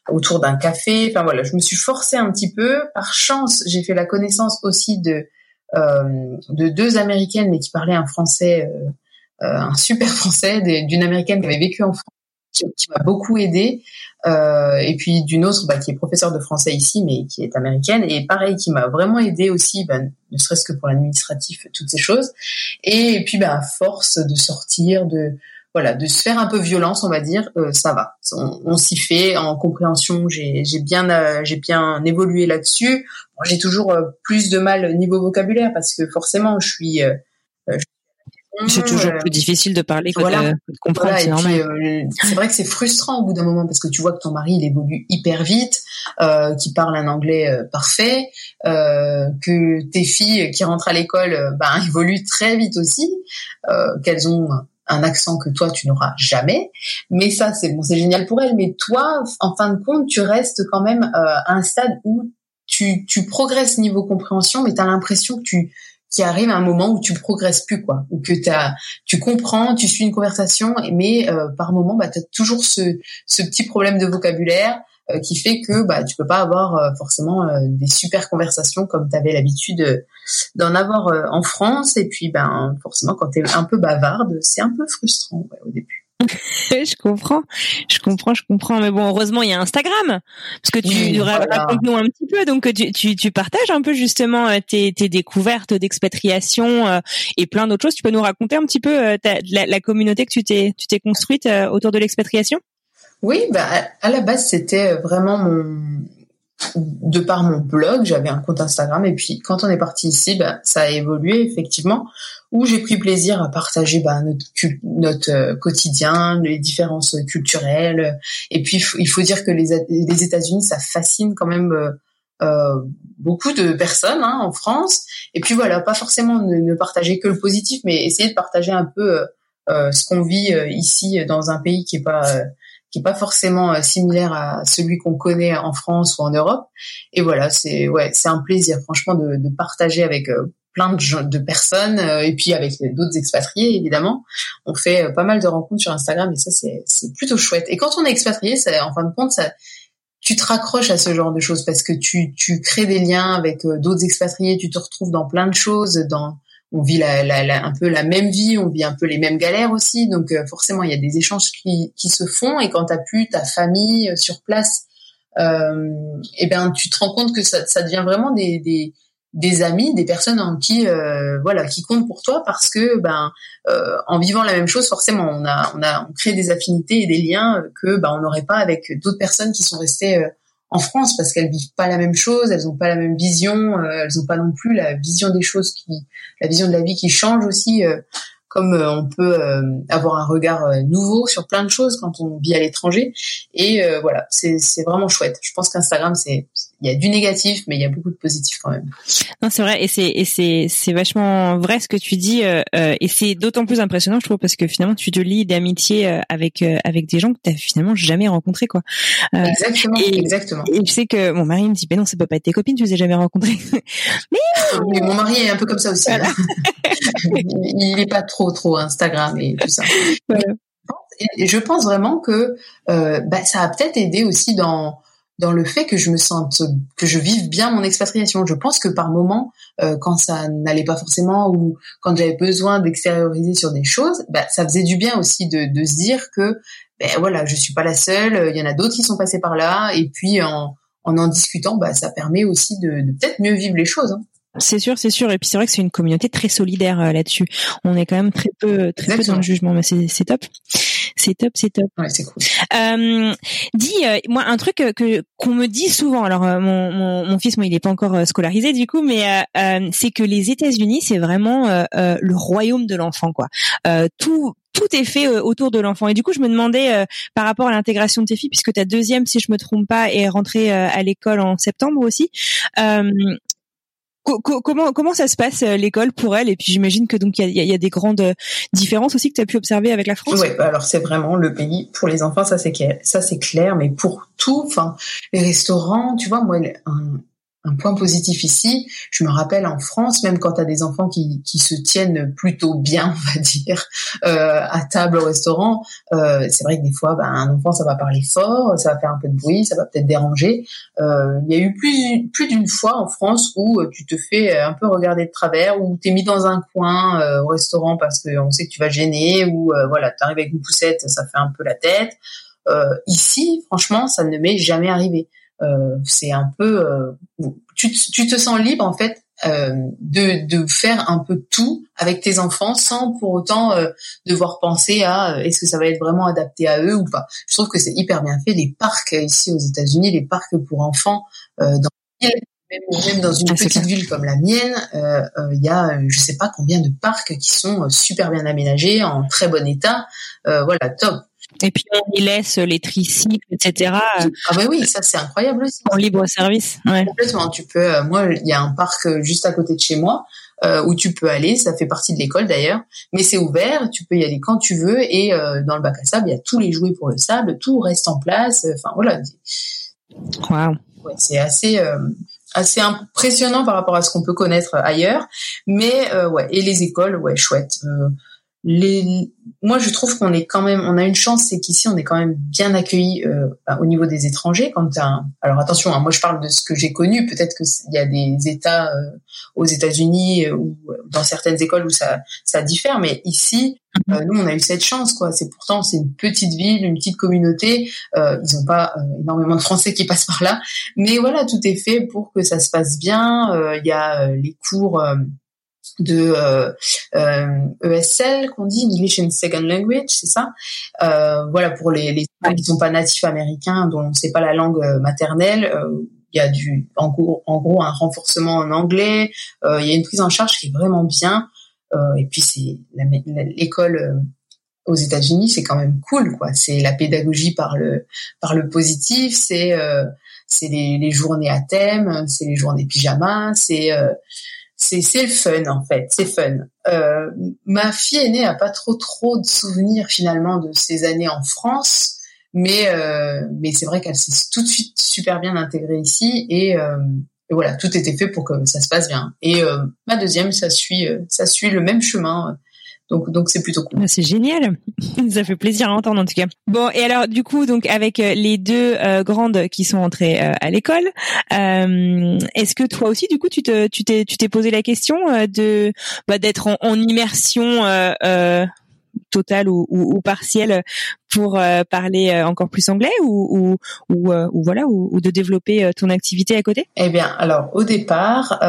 A: autour d'un café. Enfin voilà, je me suis forcée un petit peu. Par chance, j'ai fait la connaissance aussi de euh, de deux américaines mais qui parlaient un français, euh, euh un super français, d'une américaine qui avait vécu en France, qui, m'a beaucoup aidée. Euh, et puis d'une autre bah, qui est professeure de français ici mais qui est américaine et pareil qui m'a vraiment aidée aussi bah, ne serait-ce que pour l'administratif toutes ces choses et, puis bah, à force de sortir de voilà, de se faire un peu violence, on va dire, euh, ça va. On, s'y fait. En compréhension, j'ai bien, euh, j'ai bien évolué là-dessus. j'ai toujours euh, plus de mal niveau vocabulaire parce que forcément, je suis.
C: C'est toujours plus difficile de parler que de, comprendre, c'est normal.
A: c'est vrai que c'est frustrant au bout d'un moment parce que tu vois que ton mari il évolue hyper vite, euh, qu'il parle un anglais parfait, que tes filles qui rentrent à l'école ben évoluent très vite aussi, qu'elles ont un accent que toi tu n'auras jamais. Mais ça c'est bon, c'est génial pour elle. Mais toi, en fin de compte, tu restes quand même euh, à un stade où tu, tu progresses niveau compréhension, mais tu as l'impression que tu qui arrive à un moment où tu progresses plus quoi ou que as, tu comprends tu suis une conversation mais euh, par moment bah as toujours ce, ce petit problème de vocabulaire euh, qui fait que bah tu peux pas avoir euh, forcément euh, des super conversations comme tu avais l'habitude d'en avoir en France et puis ben forcément quand tu es un peu bavarde, c'est un peu frustrant au début.
C: je comprends, je comprends, je comprends. Mais bon, heureusement, il y a Instagram, parce que tu racontes-nous un petit peu. Donc, tu, tu, tu, partages un peu justement tes, tes découvertes d'expatriation et plein d'autres choses. Tu peux nous raconter un petit peu ta, la, la, communauté que tu t'es, tu t'es construite autour de l'expatriation?
A: Oui, bah, à la base, c'était vraiment mon, de par mon blog, j'avais un compte Instagram et puis quand on est parti ici, bah, ça a évolué effectivement, où j'ai pris plaisir à partager bah, notre, notre euh, quotidien, les différences culturelles. Et puis il faut dire que les, les États-Unis, ça fascine quand même euh, euh, beaucoup de personnes hein, en France. Et puis voilà, pas forcément ne, ne, partager que le positif, mais essayer de partager un peu euh, ce qu'on vit ici dans un pays qui est pas qui est pas forcément euh, similaire à celui qu'on connaît en France ou en Europe. Et voilà, c'est ouais, c'est un plaisir franchement de, de partager avec euh, plein de, de personnes euh, et puis avec d'autres expatriés évidemment. On fait pas mal de rencontres sur Instagram et ça c'est plutôt chouette. Et quand on est expatrié, ça en fin de compte ça tu te raccroches à ce genre de choses parce que tu tu crées des liens avec d'autres expatriés, tu te retrouves dans plein de choses dans on vit la, la, un peu la même vie, on vit un peu les mêmes galères aussi. Donc euh, forcément, il y a des échanges qui, qui se font. Et quand tu plus ta famille euh, sur place, euh, et eh ben tu te rends compte que ça, ça devient vraiment des, des, des amis, des personnes en qui euh, voilà qui comptent pour toi parce que ben euh, en vivant la même chose, forcément, on a on a on crée des affinités et des liens que ben on n'aurait pas avec d'autres personnes qui sont restées en France parce qu'elles vivent pas la même chose, elles ont pas la même vision, euh, elles ont pas non plus la vision des choses qui, la vision de la vie qui change aussi. Euh, comme euh, on peut avoir un regard nouveau sur plein de choses quand on vit à l'étranger. Et voilà, c'est vraiment chouette. Je pense qu'Instagram, c'est il y a du négatif, mais il y a beaucoup de positif quand même.
C: Non, c'est vrai, et c'est et c'est c'est vachement vrai ce que tu dis, euh, euh et c'est d'autant plus impressionnant, je trouve, parce que finalement, tu te lis d'amitié euh, avec euh, avec des gens que t'as finalement jamais rencontrés, quoi.
A: exactement,
C: et,
A: exactement.
C: Et je sais que mon mari me dit, ben non, ça peut pas être tes copines, tu les as jamais rencontrées.
A: mais, mon mari est un peu comme ça aussi. Hein. il est pas trop trop Instagram et tout ça. Et je pense vraiment que bah, ça a peut-être aidé aussi dans dans le fait que je me sente, que je vive bien mon expatriation. Je pense que par moment, euh, quand ça n'allait pas forcément ou quand j'avais besoin d'extérioriser sur des choses, bah, ça faisait du bien aussi de, se dire que, ben voilà, je suis pas la seule. Il y en a d'autres qui sont passés par là. Et puis en en, discutant, bah, ça permet aussi de, de peut-être mieux vivre les choses. Hein.
C: C'est sûr, c'est sûr. Et puis c'est vrai que c'est une communauté très solidaire euh, là-dessus. On est quand même très peu, très peu dans le jugement, mais c'est top. C'est top, c'est top.
A: Ouais, c'est cool.
C: Euh, dis, euh, moi, un truc que qu'on me dit souvent. Alors, euh, mon, mon, mon, fils, moi, il n'est pas encore scolarisé du coup, mais c'est que les États-Unis, c'est vraiment le royaume de l'enfant, quoi. tout tout est fait autour de l'enfant. Et du coup, je me demandais par rapport à l'intégration de tes filles, puisque ta deuxième, si je me trompe pas, est rentrée à l'école en septembre aussi. Euh, comment comment ça se passe euh, l'école pour elle? Et puis j'imagine que donc il y a, des grandes euh, différences aussi que tu as pu observer avec la France.
A: Oui, alors c'est vraiment le pays pour les enfants ça c'est ça c'est clair mais pour tout enfin les restaurants tu vois moi un, un point positif ici. Je me rappelle en France, même quand tu as des enfants qui, qui se tiennent plutôt bien, on va dire, euh, à table au restaurant, euh, c'est vrai que des fois, ben, un enfant, ça va parler fort, ça va faire un peu de bruit, ça va peut-être déranger. Euh, il y a eu plus, plus d'une fois en France où tu te fais un peu regarder de travers, ou tu es mis dans un coin au restaurant parce qu'on sait que tu vas gêner, ou voilà, tu arrives avec une poussette, ça fait un peu la tête. ici, franchement, ça ne m'est jamais arrivé. Euh, c'est un peu, euh, tu, tu, te sens libre en fait euh, de, de faire un peu tout avec tes enfants sans pour autant devoir penser à est-ce que ça va être vraiment adapté à eux ou pas. Je trouve que c'est hyper bien fait. Les parcs ici aux États-Unis, les parcs pour enfants dans même, dans une ah, petite ville comme la mienne, il y a je sais pas combien de parcs qui sont super bien aménagés, en très bon état. voilà, top.
C: Et puis on y laisse les tricycles, etc.
A: Ah bah oui, ça c'est incroyable aussi.
C: En libre service. Ouais.
A: Complètement. Tu peux. Euh, moi, il y a un parc euh, juste à côté de chez moi euh, où tu peux aller. Ça fait partie de l'école d'ailleurs, mais c'est ouvert. Tu peux y aller quand tu veux. Et dans le bac à sable, il y a tous les jouets pour le sable. Tout reste en place. Enfin voilà.
C: Wow.
A: Ouais, c'est assez assez impressionnant par rapport à ce qu'on peut connaître ailleurs. Mais ouais, et les écoles, ouais, chouette les, moi, je trouve qu'on est quand même, on a une chance, c'est qu'ici, on est quand même bien accueilli euh, bah, au niveau des étrangers. Quand alors attention, hein, moi, je parle de ce que j'ai connu. Peut-être qu'il y a des États euh, aux États-Unis euh, ou dans certaines écoles où ça, ça diffère, mais ici, mhm. nous, on a eu cette chance, quoi. C'est pourtant, c'est une petite ville, une petite communauté. ils n'ont pas énormément de Français qui passent par là, mais voilà, tout est fait pour que ça se passe bien. Il y a les cours de euh, euh, ESL qu'on dit English and Second Language, c'est ça? Euh, voilà pour les, les qui sont pas natifs américains, dont c'est pas la langue euh, maternelle. Euh, il y a du en gros, en gros un renforcement en anglais. Il y a une prise en charge qui est vraiment bien. et puis c'est l'école aux États-Unis, c'est quand même cool quoi. C'est la pédagogie par le par le positif. C'est c'est les, les, journées à thème, c'est les journées pyjama, c'est c'est c'est le fun en fait, c'est fun. Euh, ma fille aînée a pas trop trop de souvenirs finalement de ses années en France, mais euh, mais c'est vrai qu'elle s'est tout de suite super bien intégrée ici et, euh, et, voilà tout était fait pour que ça se passe bien. Et euh, ma deuxième ça suit euh, ça suit le même chemin donc donc c'est plutôt cool.
C: Ah, c'est génial. Ça fait plaisir à entendre en tout cas. Bon et alors du coup donc avec euh, les deux euh, grandes qui sont entrées euh, à l'école, est-ce que toi aussi du coup tu te tu t'es tu t'es posé la question de bah, d'être en, en, immersion totale ou, ou, ou, partielle pour parler encore plus anglais ou ou, ou, ou voilà ou, de développer ton activité à côté?
A: Eh bien alors au départ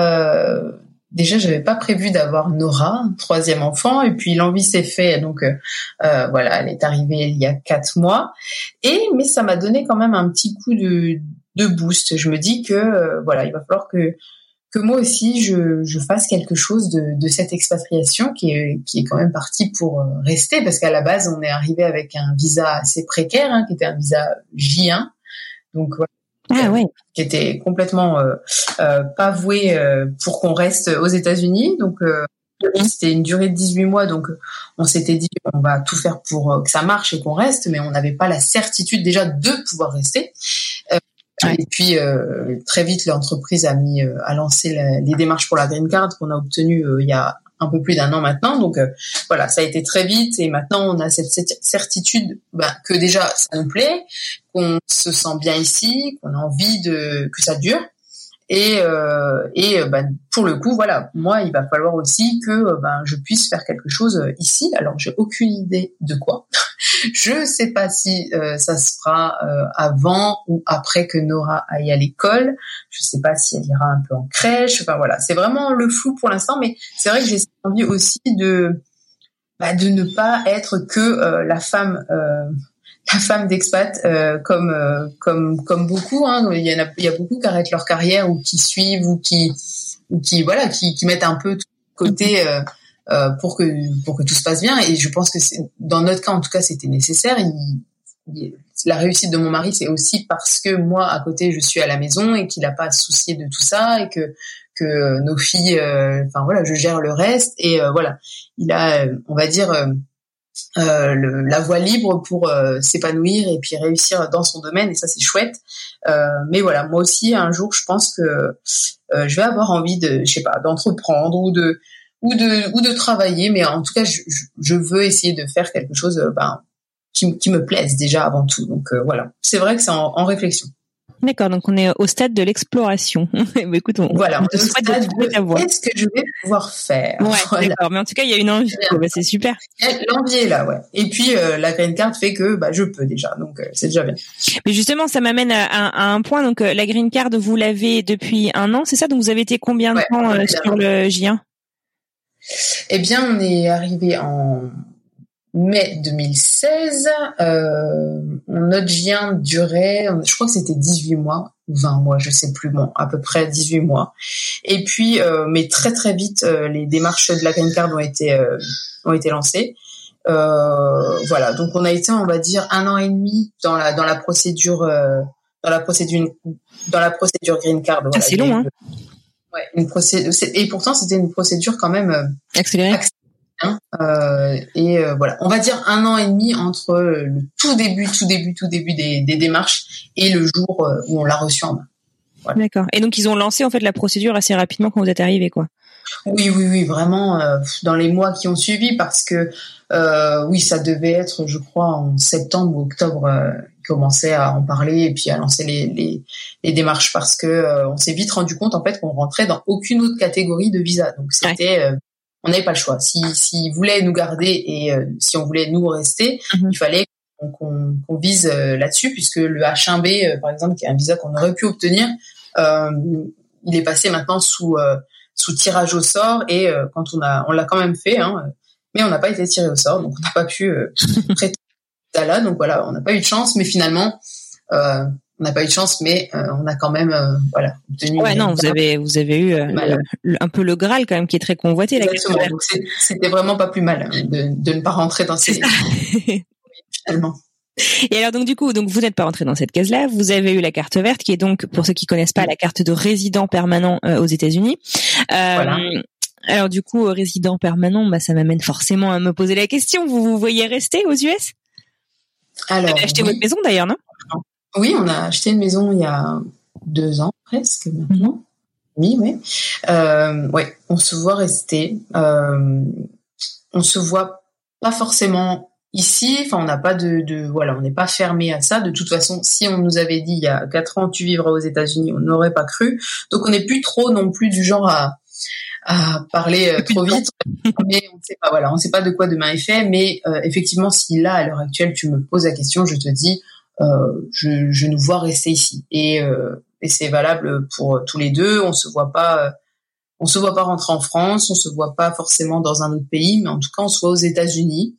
A: déjà j'avais pas prévu d'avoir Nora, troisième enfant, et puis l'envie s'est faite, donc euh, euh, voilà, elle est arrivée il y a quatre mois, et mais ça m'a donné quand même un petit coup de, de boost. Je me dis que euh, voilà, il va falloir que que moi aussi je, je fasse quelque chose de, de cette expatriation qui est qui est quand même partie pour rester, parce qu'à la base on est arrivé avec un visa assez précaire, hein, qui était un visa J1, donc voilà
C: ah ouais.
A: qui était complètement euh, euh, pas voué euh, pour qu'on reste aux États-Unis. Donc euh, c'était une durée de 18 mois, donc on s'était dit on va tout faire pour que ça marche et qu'on reste, mais on n'avait pas la certitude déjà de pouvoir rester. Et puis très vite l'entreprise a mis à lancer les démarches pour la green card qu'on a obtenue il y a un peu plus d'un an maintenant. Donc voilà, ça a été très vite et maintenant on a cette, certitude bah, que déjà ça nous plaît, qu'on se sent bien ici, qu'on a envie de que ça dure. Et, euh, et euh, ben, pour le coup, voilà, moi, il va falloir aussi que euh, ben, je puisse faire quelque chose ici. Alors, j'ai aucune idée de quoi. je sais pas si ça se fera avant ou après que Nora aille à l'école. Je sais pas si elle ira un peu en crèche. Enfin voilà, c'est vraiment le flou pour l'instant. Mais c'est vrai que j'ai envie aussi de bah, de ne pas être que la femme la femme d'expat euh, comme euh, comme comme beaucoup hein, il y en a il y a beaucoup qui arrêtent leur carrière ou qui suivent ou qui ou qui voilà qui, qui mettent un peu tout côté euh, euh, pour que pour que tout se passe bien. Et je pense que dans notre cas en tout cas c'était nécessaire. La réussite de mon mari c'est aussi parce que moi à côté je suis à la maison et qu'il n'a pas à se soucier de tout ça et que que nos filles enfin voilà je gère le reste. Et voilà. Il a on va dire le, la voie libre pour s'épanouir et puis réussir dans son domaine. Et ça c'est chouette. mais voilà, moi aussi un jour je pense que je vais avoir envie de, je sais pas, d'entreprendre ou de ou de ou de travailler, mais en tout cas je, je veux essayer de faire quelque chose ben, qui, qui me plaise déjà avant tout. Donc voilà, c'est vrai que c'est en, en réflexion.
C: D'accord, donc on est au stade de l'exploration.
A: écoute, on, voilà, on te souhaite de Qu'est-ce que je vais pouvoir faire
C: Ouais, d'accord. Mais en tout cas, il y a une envie. Bah, c'est super.
A: L'envie est là, ouais. Et puis euh, la green card fait que bah, je peux déjà, donc euh, c'est déjà bien.
C: Mais justement, ça m'amène à, un point. Donc euh, la green card, vous l'avez depuis un an, c'est ça? Donc vous avez été combien de temps sur le J1
A: Eh bien, on est arrivé en mai 2016. Euh, notre vient durait, je crois que c'était 18 mois ou 20 mois, je sais plus, bon, à peu près 18 mois. Et puis, euh, mais très très vite, euh, les démarches de la green card ont été euh, ont été lancées. voilà, donc on a été, on va dire, un an et demi dans la dans la procédure dans la procédure dans la procédure green card.
C: Voilà. c'est long, hein.
A: Ouais, une procédure. Et pourtant, c'était une procédure quand même
C: accélérée.
A: Hein, euh, et euh, voilà, on va dire un an et demi entre le tout début, tout début, tout début des, des démarches et le jour euh, où on l'a reçu en main.
C: Voilà. D'accord. Et donc ils ont lancé en fait la procédure assez rapidement quand vous êtes arrivé, quoi.
A: Oui, oui, oui, vraiment euh, dans les mois qui ont suivi parce que euh, oui, ça devait être, je crois, en septembre ou octobre, euh, commençait à en parler et puis à lancer les, les, les démarches parce que on s'est vite rendu compte en fait qu'on rentrait dans aucune autre catégorie de visa. Donc c'était on n'avait pas le choix. Si s'ils voulaient nous garder et euh, si on voulait nous rester, mhm. il fallait qu'on vise euh, là-dessus puisque le H1B, euh, par exemple, qui est un visa qu'on aurait pu obtenir, il est passé maintenant sous sous tirage au sort et quand on a on l'a quand même fait, hein, mais on n'a pas été tiré au sort, donc on n'a pas pu prêter là. Donc voilà, on n'a pas eu de chance, mais finalement on n'a pas eu de chance, mais euh, on a quand même euh, voilà
C: obtenu. Ouais, non, vous avez vous avez eu euh, un peu le Graal quand même qui est très convoité.
A: Exactement. C'était vraiment pas plus mal hein, de, de ne pas rentrer dans ces finalement.
C: Et alors donc du coup, donc vous n'êtes pas rentré dans cette case-là. Vous avez eu la carte verte, qui est donc pour ceux qui connaissent pas la carte de résident permanent aux États-Unis. voilà. Alors du coup, résident permanent, bah ça m'amène forcément à me poser la question. Vous vous voyez rester aux US Alors, vous avez acheté votre maison d'ailleurs, non?
A: Oui, on a acheté une maison il y a deux ans presque maintenant. Oui, oui. Euh, ouais, on se voit rester. Euh, on se voit pas forcément ici. Enfin, on n'a pas de, de, voilà, on n'est pas fermé à ça. De toute façon, si on nous avait dit il y a quatre ans tu vivras aux États-Unis, on n'aurait pas cru. Donc, on n'est plus trop non plus du genre à à parler euh, trop vite, mais on sait pas. Voilà, on sait pas de quoi demain est fait. Mais euh, effectivement, si là à l'heure actuelle tu me poses la question, je te dis euh, je, je, nous vois rester ici. Et, euh, et c'est valable pour tous les deux. On se voit pas, on se voit pas rentrer en France, on se voit pas forcément dans un autre pays, mais en tout cas on se voit aux États-Unis.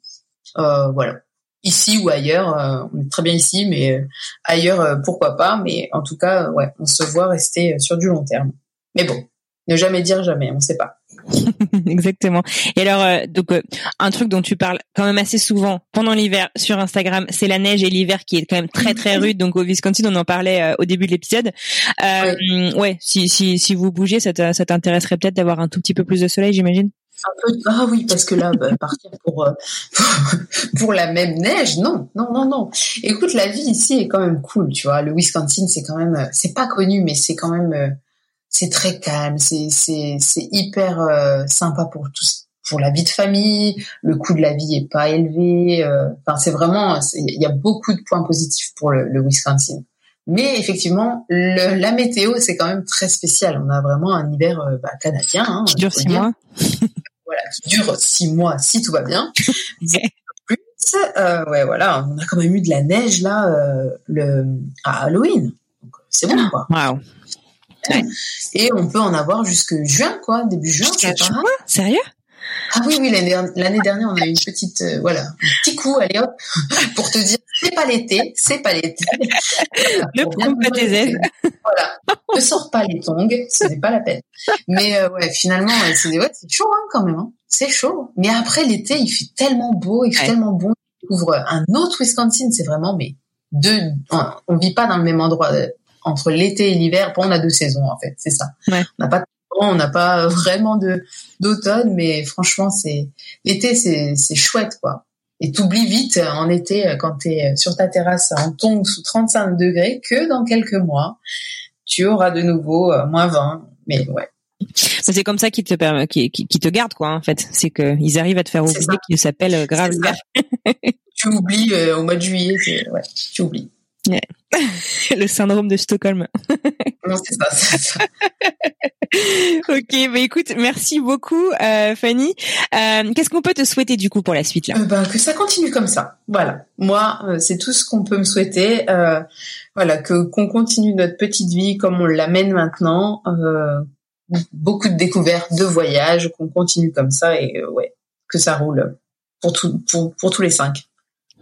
A: Euh, voilà, ici ou ailleurs. Euh, on est très bien ici, mais ailleurs pourquoi pas. Mais en tout cas, ouais, on se voit rester sur du long terme. Mais bon, ne jamais dire jamais, on ne sait pas.
C: Exactement. Et alors, euh, donc euh, un truc dont tu parles quand même assez souvent pendant l'hiver sur Instagram, c'est la neige et l'hiver qui est quand même très très rude. Donc au Wisconsin, on en parlait euh, au début de l'épisode. ouais, si si si vous bougez, ça t'intéresserait peut-être d'avoir un tout petit peu plus de soleil, j'imagine?
A: Ah oui, parce que là, bah, partir pour, pour, la même neige, non, non, non, non. Écoute, la vie ici est quand même cool, tu vois. Le Wisconsin, c'est quand même, c'est pas connu, mais c'est quand même c'est très calme, c'est c'est c'est hyper euh, sympa pour tous pour la vie de famille, le coût de la vie est pas élevé. Euh, enfin, c'est vraiment, il y a beaucoup de points positifs pour le, le Wisconsin. Mais effectivement, le, la météo, c'est quand même très spécial. On a vraiment un hiver euh, bah, canadien. Hein,
C: qui dure six mois.
A: voilà, qui dure six mois si tout va bien. plus, euh, ouais, voilà, on a quand même eu de la neige là, le à Halloween. C'est bon quoi.
C: Wow.
A: Et on peut en avoir jusque juin, quoi, début juin.
C: c'est pas Sérieux?
A: Ah oui, oui, l'année dernière, on a eu une petite, euh, voilà, un petit coup, allez hop, pour te dire, c'est pas l'été, c'est pas l'été.
C: ne prends pas tes ailes.
A: Voilà, ne sors pas les tongs, ce n'est pas la peine. Mais euh, ouais, finalement, c'est ouais, chaud hein, quand même, hein. c'est chaud. Mais après l'été, il fait tellement beau, il fait tellement bon. On ouvre un autre Wisconsin, c'est vraiment, mais deux, on, vit pas dans le même endroit entre l'été et l'hiver. on a deux saisons en fait, c'est ça. On n'a pas on n'a pas vraiment de d'automne, mais franchement, c'est l'été, c'est c'est chouette quoi. et t'oublies vite en été quand t'es sur ta terrasse en tongs sous 35 degrés que dans quelques mois tu auras de nouveau moins 20. Mais ouais.
C: C'est comme ça qu'ils te permet, qui, qui, te gardent quoi en fait. C'est qu'ils arrivent à te faire oublier qu'il s'appelle grave
A: tu oublies au mois de juillet, ouais, tu oublies.
C: Le syndrome de Stockholm.
A: non, c'est ça, c'est ça.
C: ok, bah écoute, merci beaucoup euh, Fanny. Euh, qu'est-ce qu'on peut te souhaiter du coup pour la suite là?
A: Euh, bah, Que ça continue comme ça. Voilà. Moi, c'est tout ce qu'on peut me souhaiter. voilà, que qu'on continue notre petite vie comme on l'amène maintenant. beaucoup de découvertes, de voyages, qu'on continue comme ça et ouais, que ça roule pour tout, pour, pour tous les cinq.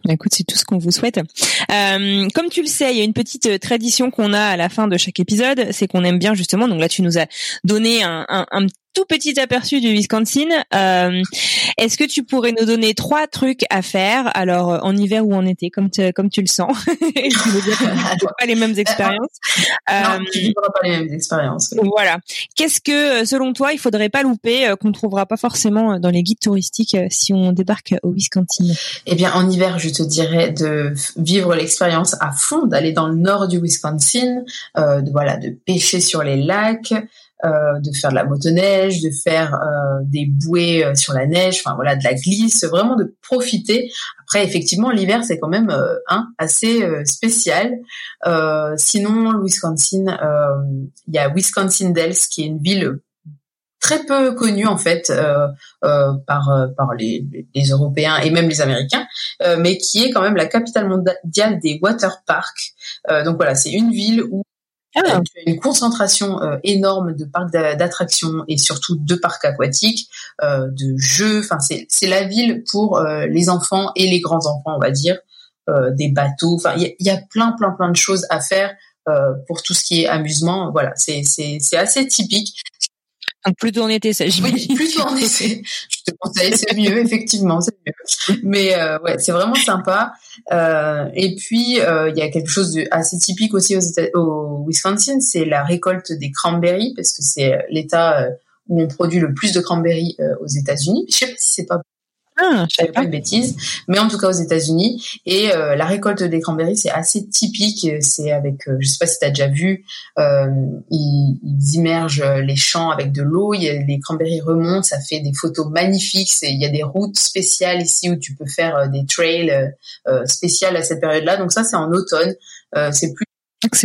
C: Bah, écoute, c'est tout ce qu'on vous souhaite. Euh, comme tu le sais, il y a une petite euh, tradition qu'on a à la fin de chaque épisode, c'est qu'on aime bien justement. Donc là, tu nous as donné un, un, un tout petit aperçu du Wisconsin. Euh, Est-ce que tu pourrais nous donner trois trucs à faire, alors en hiver ou en été, comme tu, comme tu le sens? Je veux dire, pas les mêmes expériences.
A: Non, tu vivras pas les mêmes expériences.
C: Voilà. Qu'est-ce que, selon toi, il faudrait pas louper, qu'on trouvera pas forcément dans les guides touristiques si on débarque au Wisconsin?
A: Eh bien, en hiver, je te dirais de vivre l'expérience à fond, d'aller dans le nord du Wisconsin, euh, de voilà, de pêcher sur les lacs. Euh, de faire de la motoneige, de faire euh, des bouées euh, sur la neige, enfin voilà, de la glisse, vraiment de profiter. Après, effectivement, l'hiver c'est quand même hein, assez spécial. sinon, le Wisconsin, il y a Wisconsin Dells qui est une ville très peu connue en fait euh, euh, par par les, les, Européens et même les Américains, euh, mais qui est quand même la capitale mondiale des water parks. donc voilà, c'est une ville où ah. Tu as une concentration euh, énorme de parcs d'attractions et surtout de parcs aquatiques, euh, de jeux. Enfin, c'est la ville pour euh, les enfants et les grands enfants, on va dire, des bateaux. Enfin, il y a, plein, plein, plein de choses à faire pour tout ce qui est amusement. Voilà, c'est assez typique.
C: Donc plutôt en été, ça
A: Oui, plutôt en été. Je te conseille, c'est mieux, effectivement, c'est mieux. Mais euh, ouais, c'est vraiment sympa. Euh, et puis euh, il y a quelque chose de assez typique aussi aux au Wisconsin, c'est la récolte des cranberries parce que c'est l'État où on produit le plus de cranberries aux États-Unis. Je sais pas si c'est pas
C: ah, je
A: pas de bêtises, mais en tout cas aux États-Unis. Et euh, la récolte des cranberries, c'est assez typique. C'est avec, euh, je sais pas si tu as déjà vu, euh, ils, ils, immergent les champs avec de l'eau. Les cranberries remontent, ça fait des photos magnifiques. Il y a des routes spéciales ici où tu peux faire euh, des trails spéciales à cette période-là. Donc ça, c'est en automne. c'est plus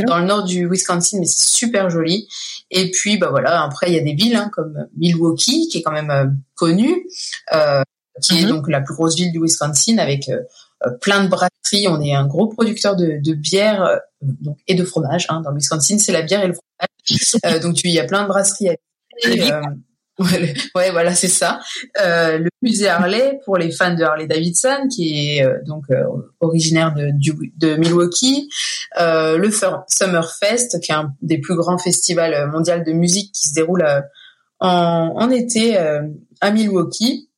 A: dans le nord du Wisconsin, mais c'est super joli. Et puis, bah voilà, après il y a des villes hein, comme Milwaukee, qui est quand même connue. Euh, qui est mhm. donc la plus grosse ville du Wisconsin avec euh, euh, plein de brasseries. On est un gros producteur de, de bière euh, donc et de fromage. Hein, dans le Wisconsin, c'est la bière et le fromage. donc il y a plein de brasseries. À ouais, voilà, c'est ça. le musée Harley pour les fans de Harley Davidson, qui est donc originaire de, de Milwaukee. le Summerfest, qui est un des plus grands festivals mondiaux de musique qui se déroule en, en été à Milwaukee.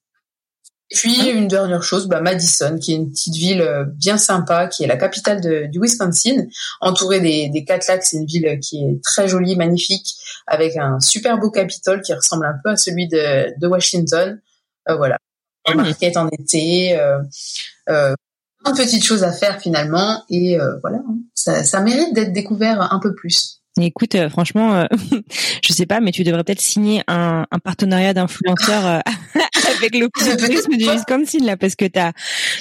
A: Puis une dernière chose, bah Madison, qui est une petite ville euh, bien sympa, qui est la capitale de, du Wisconsin, entourée des, des quatre lacs. C'est une ville qui est très jolie, magnifique, avec un super beau Capitole qui ressemble un peu à celui de, de Washington. Euh, voilà, un market en été, euh, euh, plein de petites choses à faire finalement, et euh, voilà, hein. ça, ça mérite d'être découvert un peu plus.
C: Écoute, euh, franchement, euh, je sais pas, mais tu devrais peut-être signer un, un partenariat d'influenceurs euh, avec le tourisme du Wisconsin là, parce que t'as.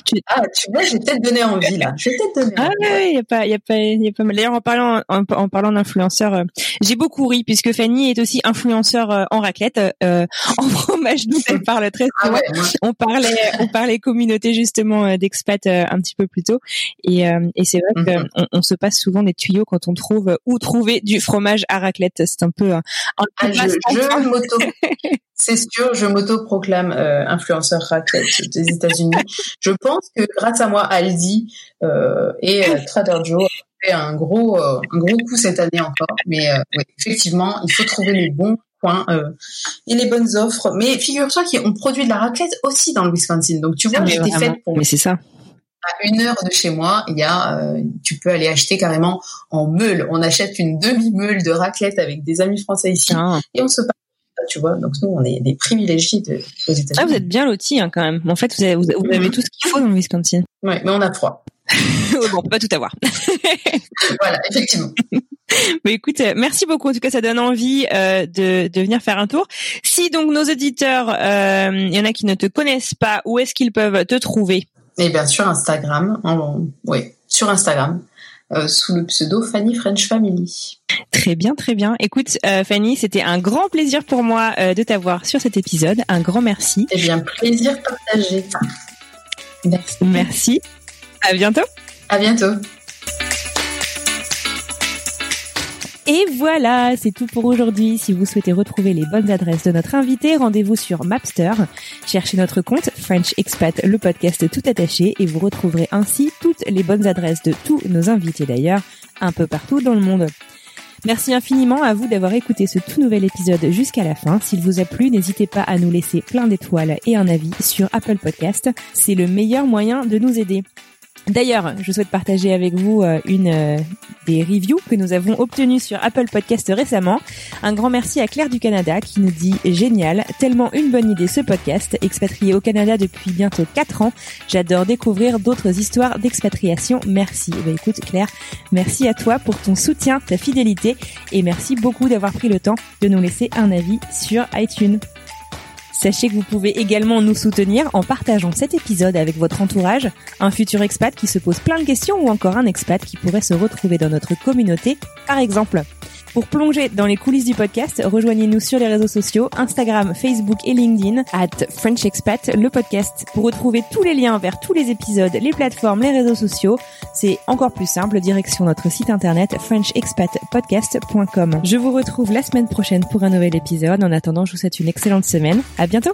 A: Tu... Ah, tu vois, j'ai peut-être donné envie là. J'ai peut-être donné.
C: Ah ouais, il y a pas, il y a pas, il y a pas mal. D'ailleurs, en parlant, en, en parlant d'influenceurs, euh, j'ai beaucoup ri puisque Fanny est aussi influenceur en raclette, en fromage. Nous, elle parle très ah souvent. on parlait, on parlait communauté justement d'expat un petit peu plus tôt, et, et c'est vrai qu'on on se passe souvent des tuyaux quand on trouve où trouver du fromage à raclette. C'est un peu un,
A: ah, je, moto, c'est sûr, je m'auto-proclame euh, influenceur raclette des États-Unis. je pense que grâce à moi, Aldi euh, et euh, Trader Joe ont fait un gros, un gros coup cette année encore. Mais effectivement, il faut trouver les bons coins et les bonnes offres. Mais figure-toi qu'on produit de la raclette aussi dans le Wisconsin. Donc tu vois, ah, j'étais faite pour.
C: Mais c'est ça
A: à une heure de chez moi, il y a, euh, tu peux aller acheter carrément en meule. On achète une demi-meule de raclette avec des amis français ici ah. et on se passe tu vois. Donc nous, on est des privilégiés de, aux États-Unis.
C: Ah, vous êtes bien lotis hein, quand même. En fait, vous avez, vous avez tout ce qu'il faut dans le Wisconsin.
A: Ouais, mais on a froid.
C: bon, on peut pas tout avoir.
A: voilà, effectivement.
C: Mais écoute, euh, merci beaucoup. En tout cas, ça donne envie euh, de, de venir faire un tour. Si donc nos auditeurs, euh, il y en a qui ne te connaissent pas, où est-ce qu'ils peuvent te trouver?
A: Eh bien, sur Instagram. En, oui, sur Instagram. Euh, sous le pseudo Fanny French Family.
C: Très bien, très bien. Écoute, euh, Fanny, c'était un grand plaisir pour moi euh, de t'avoir sur cet épisode. Un grand merci.
A: Eh bien, plaisir partagé.
C: Merci. Merci. À bientôt.
A: À bientôt.
C: Et voilà, c'est tout pour aujourd'hui. Si vous souhaitez retrouver les bonnes adresses de notre invité, rendez-vous sur Mapster. Cherchez notre compte French Expat, le podcast tout attaché, et vous retrouverez ainsi toutes les bonnes adresses de tous nos invités d'ailleurs, un peu partout dans le monde. Merci infiniment à vous d'avoir écouté ce tout nouvel épisode jusqu'à la fin. S'il vous a plu, n'hésitez pas à nous laisser plein d'étoiles et un avis sur Apple Podcast. C'est le meilleur moyen de nous aider. D'ailleurs, je souhaite partager avec vous euh, une euh, des reviews que nous avons obtenues sur Apple Podcast récemment. Un grand merci à Claire du Canada qui nous dit génial, tellement une bonne idée ce podcast, expatrié au Canada depuis bientôt 4 ans. J'adore découvrir d'autres histoires d'expatriation. Merci. Eh ben, écoute Claire, merci à toi pour ton soutien, ta fidélité et merci beaucoup d'avoir pris le temps de nous laisser un avis sur iTunes. Sachez que vous pouvez également nous soutenir en partageant cet épisode avec votre entourage, un futur expat qui se pose plein de questions ou encore un expat qui pourrait se retrouver dans notre communauté, par exemple. Pour plonger dans les coulisses du podcast, rejoignez-nous sur les réseaux sociaux, Instagram, Facebook et LinkedIn, at French Expat, le podcast. Pour retrouver tous les liens vers tous les épisodes, les plateformes, les réseaux sociaux, c'est encore plus simple, direction notre site internet frenchexpatpodcast.com. Je vous retrouve la semaine prochaine pour un nouvel épisode. En attendant, je vous souhaite une excellente semaine. À bientôt!